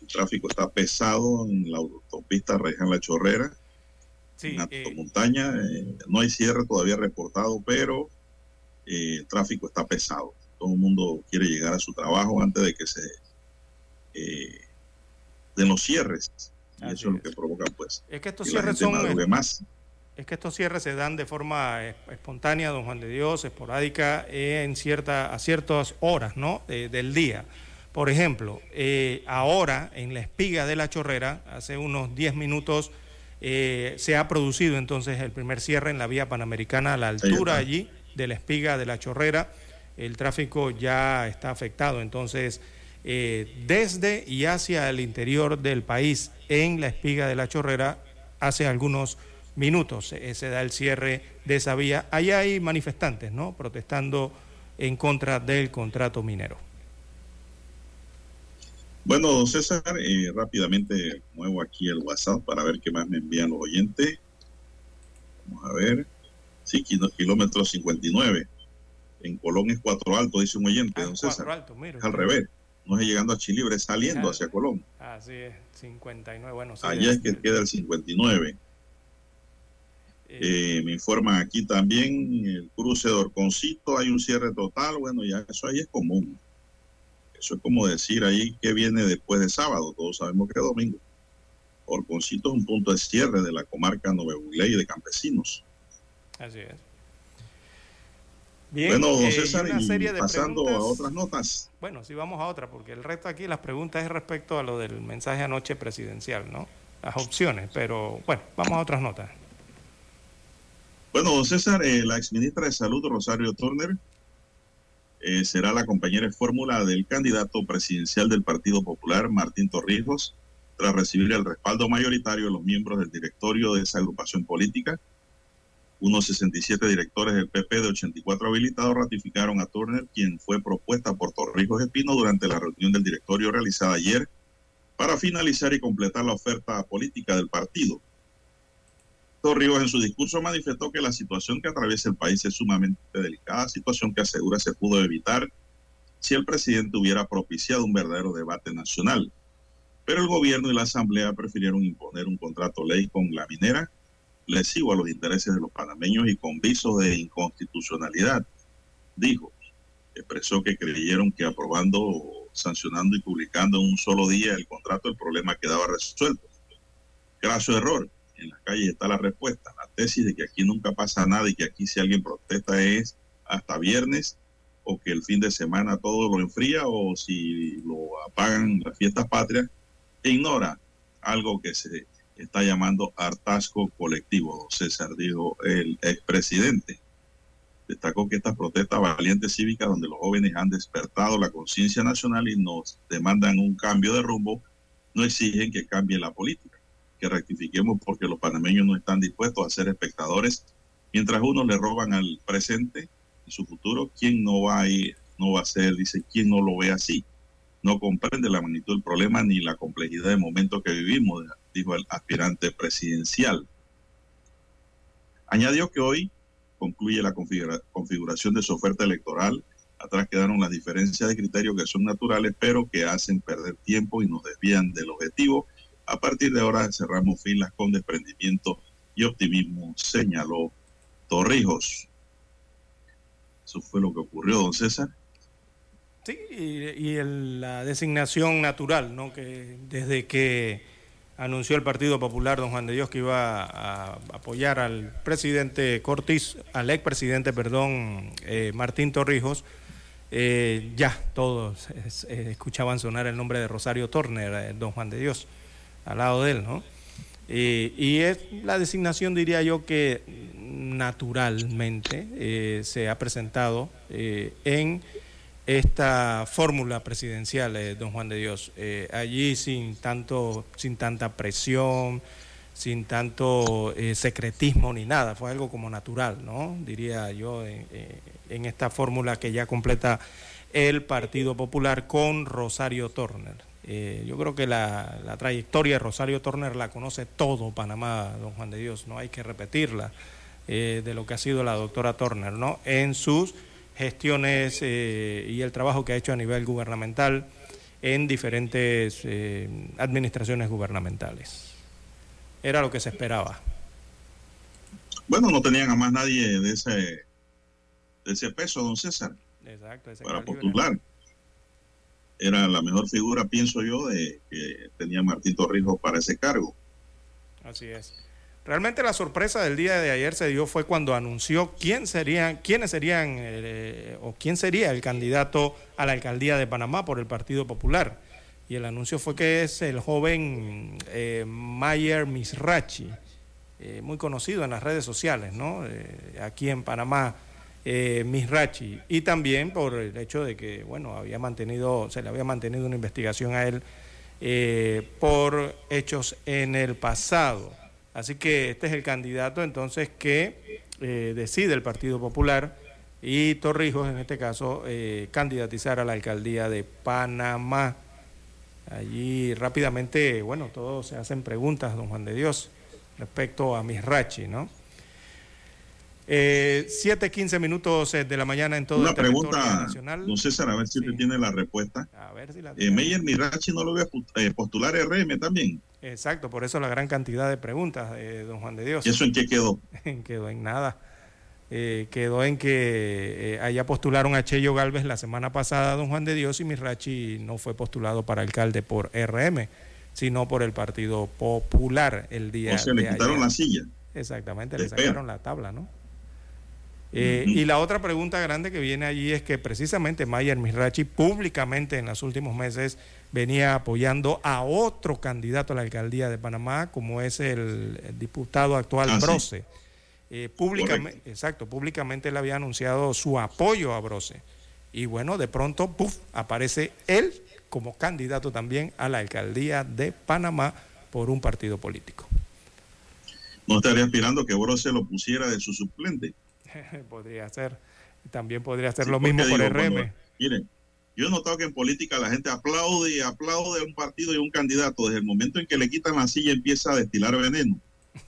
El tráfico está pesado en la autopista Rejan La Chorrera, en Alto eh, Montaña. Eh, no hay cierre todavía reportado, pero el tráfico está pesado. Todo el mundo quiere llegar a su trabajo antes de que se den los cierres. Y eso es lo que provoca, pues. Es que estos cierres son. Más es que estos cierres se dan de forma espontánea, don Juan de Dios, esporádica, en cierta, a ciertas horas ¿no? del día. Por ejemplo, eh, ahora en la espiga de la chorrera, hace unos 10 minutos, eh, se ha producido entonces el primer cierre en la vía panamericana a la altura allí de la espiga de la chorrera. El tráfico ya está afectado, entonces, eh, desde y hacia el interior del país, en la espiga de la chorrera, hace algunos minutos se da el cierre de esa vía. Allá hay manifestantes, ¿no? Protestando en contra del contrato minero. Bueno, don César, eh, rápidamente muevo aquí el WhatsApp para ver qué más me envían los oyentes. Vamos a ver. Sí, kilómetro 59. En Colón es cuatro alto, dice un oyente, ah, don César. Alto, al revés. No es llegando a Chilibre, es saliendo hacia Colón. Así es, 59. Bueno, Allá es que queda el 59. Eh, me informan aquí también, el cruce de Orconcito, hay un cierre total, bueno, ya eso ahí es común. Eso es como decir ahí que viene después de sábado, todos sabemos que es domingo. Orconcito es un punto de cierre de la comarca y de Campesinos. Así es. Bien, bueno, don eh, César, pasando a otras notas. Bueno, sí, vamos a otra, porque el resto aquí, las preguntas es respecto a lo del mensaje anoche presidencial, ¿no? Las opciones, pero bueno, vamos a otras notas. Bueno, don César, eh, la exministra de Salud, Rosario Turner, eh, será la compañera de fórmula del candidato presidencial del Partido Popular, Martín Torrijos, tras recibir el respaldo mayoritario de los miembros del directorio de esa agrupación política. Unos 67 directores del PP de 84 habilitados ratificaron a Turner, quien fue propuesta por Torrijos Espino durante la reunión del directorio realizada ayer para finalizar y completar la oferta política del partido. Ríos en su discurso manifestó que la situación que atraviesa el país es sumamente delicada, situación que asegura se pudo evitar si el presidente hubiera propiciado un verdadero debate nacional. Pero el gobierno y la asamblea prefirieron imponer un contrato ley con la minera lesivo a los intereses de los panameños y con visos de inconstitucionalidad. Dijo, expresó que creyeron que aprobando, sancionando y publicando en un solo día el contrato el problema quedaba resuelto. Graso error. En las calles está la respuesta. La tesis de que aquí nunca pasa nada y que aquí si alguien protesta es hasta viernes o que el fin de semana todo lo enfría o si lo apagan las fiestas patrias, e ignora algo que se está llamando hartazgo colectivo, César dijo el expresidente. Destacó que estas protestas valientes cívicas donde los jóvenes han despertado la conciencia nacional y nos demandan un cambio de rumbo, no exigen que cambie la política, que rectifiquemos porque los panameños no están dispuestos a ser espectadores mientras unos le roban al presente y su futuro, ¿quién no va a ir? No va a ser, dice, ¿quién no lo ve así? No comprende la magnitud del problema ni la complejidad del momento que vivimos, dijo el aspirante presidencial. Añadió que hoy concluye la configuración de su oferta electoral. Atrás quedaron las diferencias de criterio que son naturales, pero que hacen perder tiempo y nos desvían del objetivo. A partir de ahora cerramos filas con desprendimiento y optimismo, señaló Torrijos. Eso fue lo que ocurrió, don César. Sí, y, la designación natural, ¿no? Que desde que anunció el Partido Popular, don Juan de Dios, que iba a, apoyar al presidente Cortés, al expresidente, perdón, eh, Martín Torrijos, eh, ya todos eh, escuchaban sonar el nombre de Rosario Turner, don Juan de Dios, al lado de él, ¿no? y es la designación, diría yo, que naturalmente se ha presentado en esta fórmula presidencial, eh, don Juan de Dios, eh, allí sin tanto, sin tanta presión, sin tanto eh, secretismo ni nada, fue algo como natural, ¿no? Diría yo, en esta fórmula que ya completa el Partido Popular con Rosario Turner. yo creo que la, la, trayectoria de Rosario Turner la conoce todo Panamá, don Juan de Dios, no hay que repetirla, de lo que ha sido la doctora Turner, ¿no? En sus gestiones eh, y el trabajo que ha hecho a nivel gubernamental en diferentes eh, administraciones gubernamentales. Era lo que se esperaba. Bueno, no tenían a más nadie de ese, de ese peso, don César, Exacto, para postular. Era la mejor figura, pienso yo, de que tenía Martín Torrijos para ese cargo. Así es. Realmente la sorpresa del día de ayer se dio fue cuando anunció quién serían, quiénes serían eh, o quién sería el candidato a la alcaldía de Panamá por el Partido Popular. Y el anuncio fue que es el joven eh, Mayer Misrachi, eh, muy conocido en las redes sociales, ¿no? aquí en Panamá, Misrachi. Y también por el hecho de que, bueno, había mantenido, se le había mantenido una investigación a él por hechos en el pasado. Así que este es el candidato entonces que eh, decide el Partido Popular y Torrijos, en este caso, eh, candidatizar a la alcaldía de Panamá. Allí rápidamente, bueno, todos se hacen preguntas, don Juan de Dios, respecto a Misrachi, ¿no? Eh, 7.15 minutos eh, de la mañana en todo Una el pregunta, nacional. Don César, a ver si usted tiene la respuesta. A ver si la eh, Meyer Mirachi no lo voy a postular RM también. Exacto, por eso la gran cantidad de preguntas, de don Juan de Dios. ¿Y eso en qué quedó? quedó en nada. Eh, quedó en que eh, allá postularon a Cheyo Galvez la semana pasada, don Juan de Dios, y Mirachi no fue postulado para alcalde por RM, sino por el Partido Popular el día o sea, le quitaron la silla. Exactamente, le sacaron la tabla, ¿no? Eh, y la otra pregunta grande que viene allí es que precisamente Mayer Mirachi públicamente en los últimos meses venía apoyando a otro candidato a la alcaldía de Panamá, como es el, diputado actual Ah, sí. Eh, públicamente, exacto, públicamente él había anunciado su apoyo a Brose. Y bueno, de pronto, puff, aparece él como candidato también a la alcaldía de Panamá por un partido político. No estaría aspirando que Brose lo pusiera de su suplente. podría ser. También podría ser Sí, lo porque mismo por digo, RM. miren, yo he notado que en política la gente aplaude y aplaude a un partido y a un candidato. Desde el momento en que le quitan la silla empieza a destilar veneno.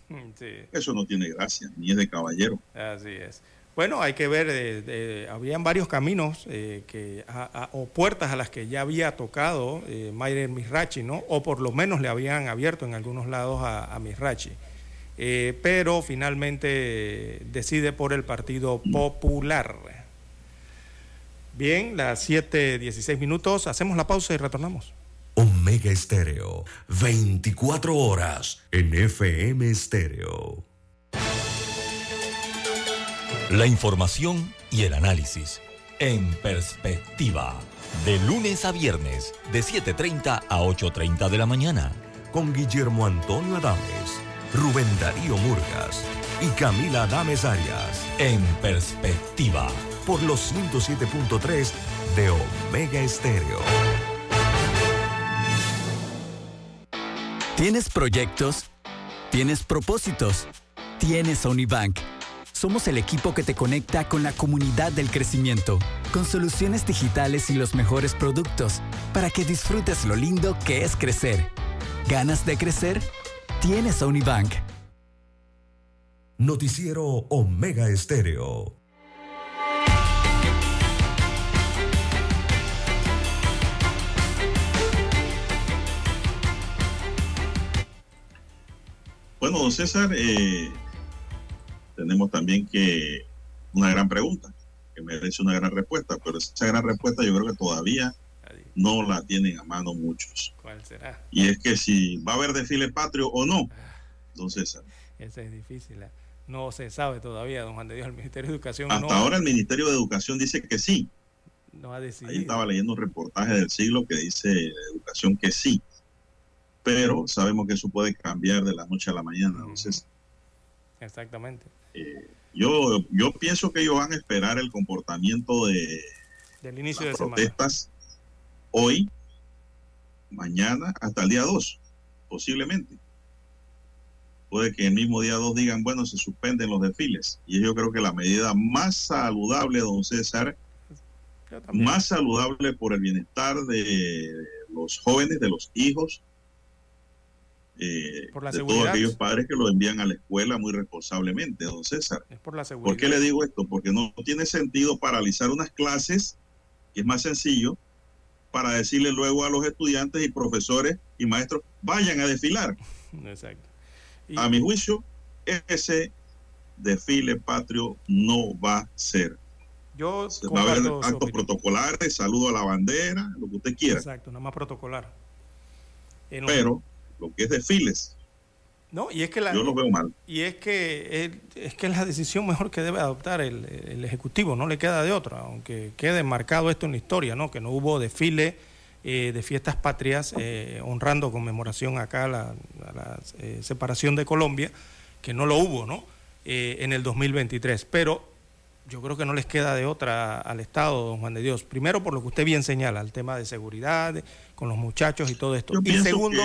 Sí. Eso no tiene gracia, ni es de caballero. Así es. Bueno, hay que ver, eh, habían varios caminos eh, que, o puertas a las que ya había tocado eh, Mayre Misrachi, ¿no? O por lo menos le habían abierto en algunos lados a, a Misrachi. Eh, pero finalmente decide por el Partido Popular. Bien, las 7.16 minutos, hacemos la pausa y retornamos. Omega Estéreo, 24 horas en FM Estéreo. La información y el análisis en perspectiva. De lunes a viernes, de 7.30 a 8.30 de la mañana. Con Guillermo Antonio Adames, Rubén Darío Murgas y Camila Adames Arias. En perspectiva. Por los 107.3 de Omega Estéreo. ¿Tienes proyectos? ¿Tienes propósitos? ¿Tienes Unibank? Somos el equipo que te conecta con la comunidad del crecimiento, con soluciones digitales y los mejores productos, para que disfrutes lo lindo que es crecer. ¿Ganas de crecer? Tienes a Unibank. Noticiero Omega Estéreo. Bueno, don César, eh, tenemos también que una gran pregunta, que merece una gran respuesta, pero esa gran respuesta yo creo que todavía no la tienen a mano muchos. ¿Cuál será? Y es que si va a haber desfile patrio o no, don César. Esa es difícil. ¿eh? No se sabe todavía, don Juan de Dios, el Ministerio de Educación. Hasta no, ahora el Ministerio de Educación dice que sí. No ha decidido. Ahí estaba leyendo un reportaje del siglo que dice Educación que sí. Pero sabemos que eso puede cambiar de la noche a la mañana. Entonces, Exactamente. Eh, yo, yo pienso que ellos van a esperar el comportamiento de del inicio las de protestas hoy, mañana, hasta el día 2, posiblemente. Puede que el mismo día 2 digan, bueno, se suspenden los desfiles. Y yo creo que la medida más saludable, don César, más saludable por el bienestar de los jóvenes, de los hijos, eh, Por la de todos aquellos padres que lo envían a la escuela muy responsablemente, don César. Es por la seguridad. ¿Por qué le digo esto? Porque no tiene sentido paralizar unas clases, que es más sencillo, para decirle luego a los estudiantes y profesores y maestros, vayan a desfilar. Exacto. A mi juicio, ese desfile patrio no va a ser. Yo Se va a haber actos opinión. protocolares, saludo a la bandera, lo que usted quiera. Exacto, nada más protocolar. En un- Pero lo que es desfiles, no, y es que la, yo lo veo mal. Y es que es, es que es la decisión mejor que debe adoptar el, el Ejecutivo, no le queda de otra, aunque quede marcado esto en la historia, ¿no? que no hubo desfile eh, de fiestas patrias eh, honrando conmemoración acá a la, a la, eh, separación de Colombia, que no lo hubo ¿no? Eh, en el 2023. Pero yo creo que no les queda de otra al Estado, don Juan de Dios. Primero, por lo que usted bien señala, el tema de seguridad, de- con los muchachos y todo esto. Yo y segundo,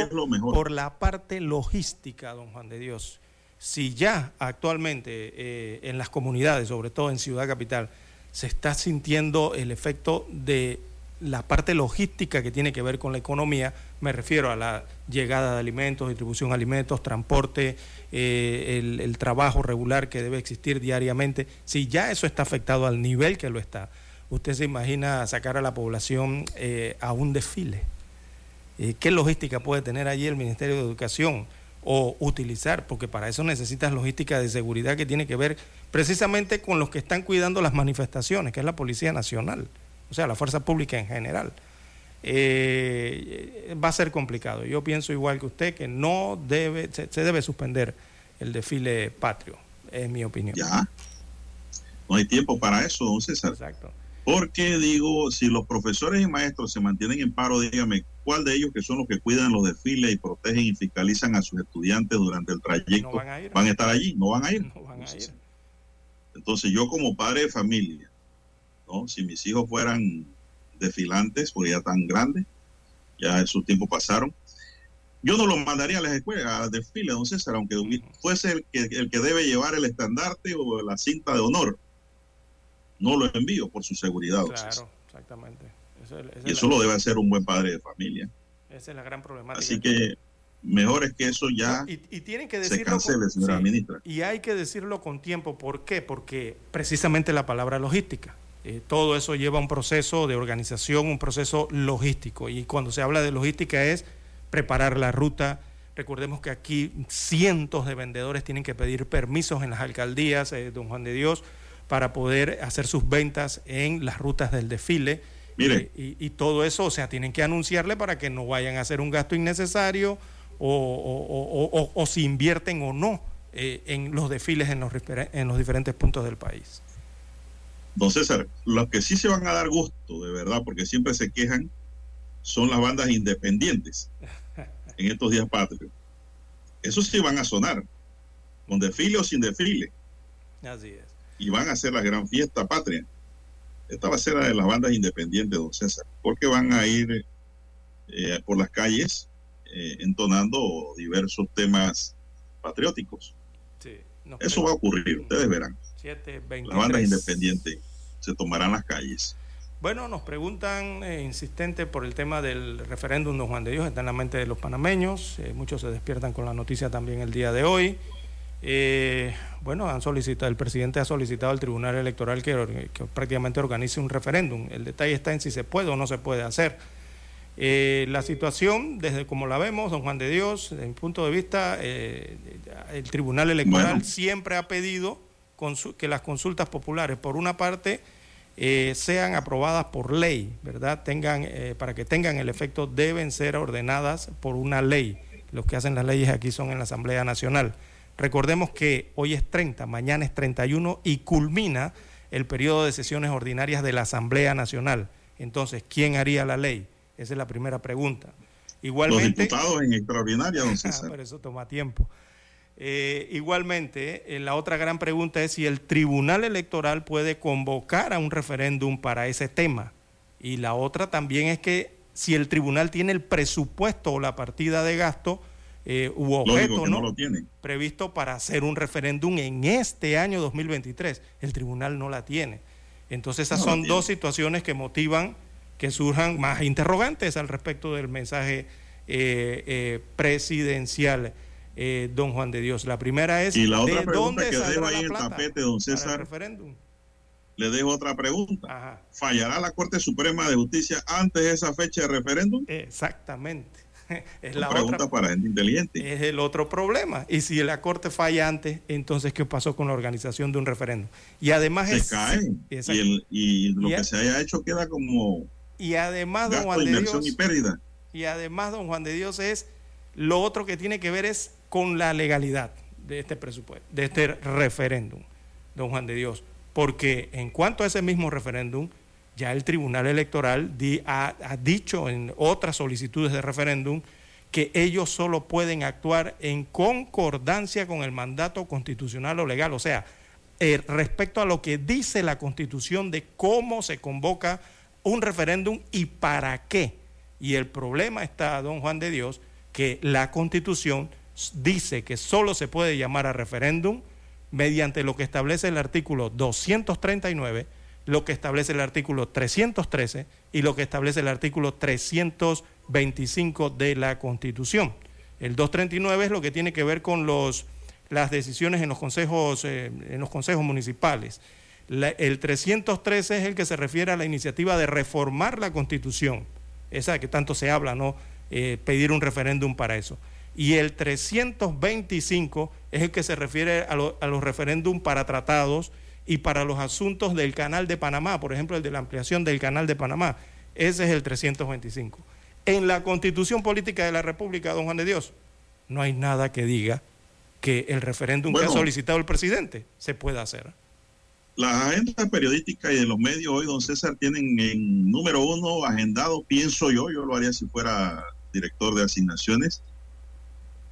por la parte logística, don Juan de Dios. Si ya actualmente eh, en las comunidades, sobre todo en Ciudad Capital, se está sintiendo el efecto de la parte logística que tiene que ver con la economía, me refiero a la llegada de alimentos, distribución de alimentos, transporte, eh, el, trabajo regular que debe existir diariamente, si ya eso está afectado al nivel que lo está, usted se imagina sacar a la población eh, a un desfile. Eh, ¿Qué logística puede tener allí el Ministerio de Educación o utilizar? Porque para eso necesitas logística de seguridad que tiene que ver precisamente con los que están cuidando las manifestaciones, que es la Policía Nacional, o sea, la Fuerza Pública en general. Eh, va a ser complicado. Yo pienso igual que usted que no debe, se, se debe suspender el desfile patrio, es mi opinión. Ya. No hay tiempo para eso, don César. Exacto. Porque digo, si los profesores y maestros se mantienen en paro, dígame, ¿cuál de ellos que son los que cuidan los desfiles y protegen y fiscalizan a sus estudiantes durante el trayecto No van a ir. van a estar allí? No van a ir. No van a ir. Entonces yo como padre de familia, ¿no? Si mis hijos fueran desfilantes, porque ya tan grandes, ya esos tiempos pasaron, yo no los mandaría a las escuelas, a desfiles, don César, aunque fuese el que, el que debe llevar el estandarte o la cinta de honor. No lo envío por su seguridad. don César. Claro, exactamente. Eso es- esa Y es eso la- lo debe hacer un buen padre de familia. Esa es la gran problemática. Así que mejor es que eso ya y, tienen que se cancele, señora ministra. Y hay que decirlo con tiempo. ¿Por qué? Porque precisamente la palabra logística. Eh, todo eso lleva un proceso de organización, un proceso logístico. Y cuando se habla de logística es preparar la ruta. Recordemos que aquí cientos de vendedores tienen que pedir permisos en las alcaldías, eh, don Juan de Dios, para poder hacer sus ventas en las rutas del desfile. Mire. Y, todo eso, o sea, tienen que anunciarle para que no vayan a hacer un gasto innecesario o, o, si invierten o no eh, en los desfiles en los, en los diferentes puntos del país. Don César, los que sí se van a dar gusto, de verdad, porque siempre se quejan, son las bandas independientes en estos días patrios. Esos sí van a sonar, con desfile o sin desfile. Así es. Y van a hacer la gran fiesta patria. Esta va a ser la de las bandas independientes, don César, porque van a ir eh, por las calles eh, entonando diversos temas patrióticos. Sí, Eso va a ocurrir, ustedes verán. Las bandas independientes se tomarán las calles. Bueno, nos preguntan eh, insistente por el tema del referéndum de Juan de Dios, está en la mente de los panameños, muchos se despiertan con la noticia también el día de hoy. Eh, bueno, han solicitado, el presidente ha solicitado al Tribunal Electoral que, prácticamente organice un referéndum. El detalle está en si se puede o no se puede hacer. Eh, la situación, desde como la vemos, don Juan de Dios, desde mi punto de vista, eh, el Tribunal Electoral siempre ha pedido que las consultas populares, por una parte, sean aprobadas por ley, ¿verdad? Tengan, para que tengan el efecto, deben ser ordenadas por una ley. Los que hacen las leyes aquí son en la Asamblea Nacional. Recordemos que hoy es 30, mañana es 31 y culmina el periodo de sesiones ordinarias de la Asamblea Nacional. Entonces, ¿quién haría la ley? Esa es la primera pregunta. Igualmente, Los diputados en extraordinaria, don César. Pero eso toma tiempo. Eh, igualmente, eh, la otra gran pregunta es si el Tribunal Electoral puede convocar a un referéndum para ese tema. Y la otra también es que si el tribunal tiene el presupuesto o la partida de gasto eh, u objeto ¿no? previsto para hacer un referéndum en este año 2023. El tribunal no la tiene. Entonces esas son dos situaciones que motivan que surjan más interrogantes al respecto del mensaje eh, eh, don Juan de Dios. La primera es, y la otra pregunta que dejo ahí en el tapete, don César, le dejo otra pregunta. ¿Fallará la Corte Suprema de Justicia antes de esa fecha de referéndum? Exactamente. es la pregunta otra, para gente inteligente. Es el otro problema. Y si la Corte falla antes, entonces, ¿qué pasó con la organización de un referéndum? Y además se es, caen. y, lo que se haya hecho queda como. Y además, don Juan de Dios. Y, pérdida. y además, don Juan de Dios, es lo otro que tiene que ver es con la legalidad de este presupuesto, de este referéndum, don Juan de Dios. Porque en cuanto a ese mismo referéndum, ya el Tribunal Electoral ha, dicho en otras solicitudes de referéndum que ellos solo pueden actuar en concordancia con el mandato constitucional o legal, o sea, eh, respecto a lo que dice la Constitución de cómo se convoca un referéndum y para qué. Y el problema está, don Juan de Dios, que la Constitución dice que solo se puede llamar a referéndum mediante lo que establece el artículo 239 lo que establece el artículo 313 y lo que establece el artículo 325 de la Constitución. El 239 es lo que tiene que ver con los, las decisiones en los consejos, eh, en los consejos municipales. el 313 es el que se refiere a la iniciativa de reformar la Constitución, esa que tanto se habla, ¿no? Eh, pedir un referéndum para eso. Y el 325 es el que se refiere a, a los referéndum para tratados y para los asuntos del canal de Panamá, por ejemplo, el de la ampliación del canal de Panamá. Ese es el 325. En la constitución política de la República, don Juan de Dios, no hay nada que diga que el referéndum que ha solicitado el presidente se pueda hacer. Las agendas periodísticas y de los medios hoy, don César, tienen en número uno agendado, pienso yo, yo lo haría si fuera director de asignaciones,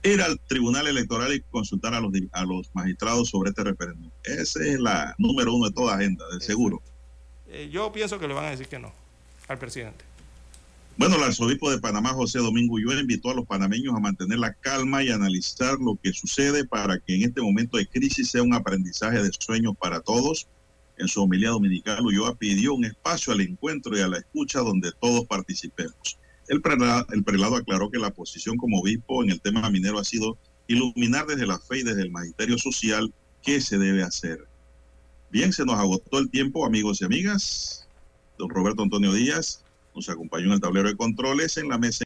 ir al Tribunal Electoral y consultar a los, a los magistrados sobre este referéndum. Esa es la número uno de toda agenda, de seguro. Eh, yo pienso que le van a decir que no al presidente. Bueno, el arzobispo de Panamá, José Domingo Ulloa, invitó a los panameños a mantener la calma y analizar lo que sucede para que en este momento de crisis sea un aprendizaje de sueño para todos. En su homilía dominical, Ulloa pidió un espacio al encuentro y a la escucha donde todos participemos. El prelado, el prelado aclaró que la posición como obispo en el tema minero ha sido iluminar desde la fe y desde el magisterio social qué se debe hacer. Bien, se nos agotó el tiempo, amigos y amigas. Don Roberto Antonio Díaz nos acompañó en el tablero de controles en la mesa.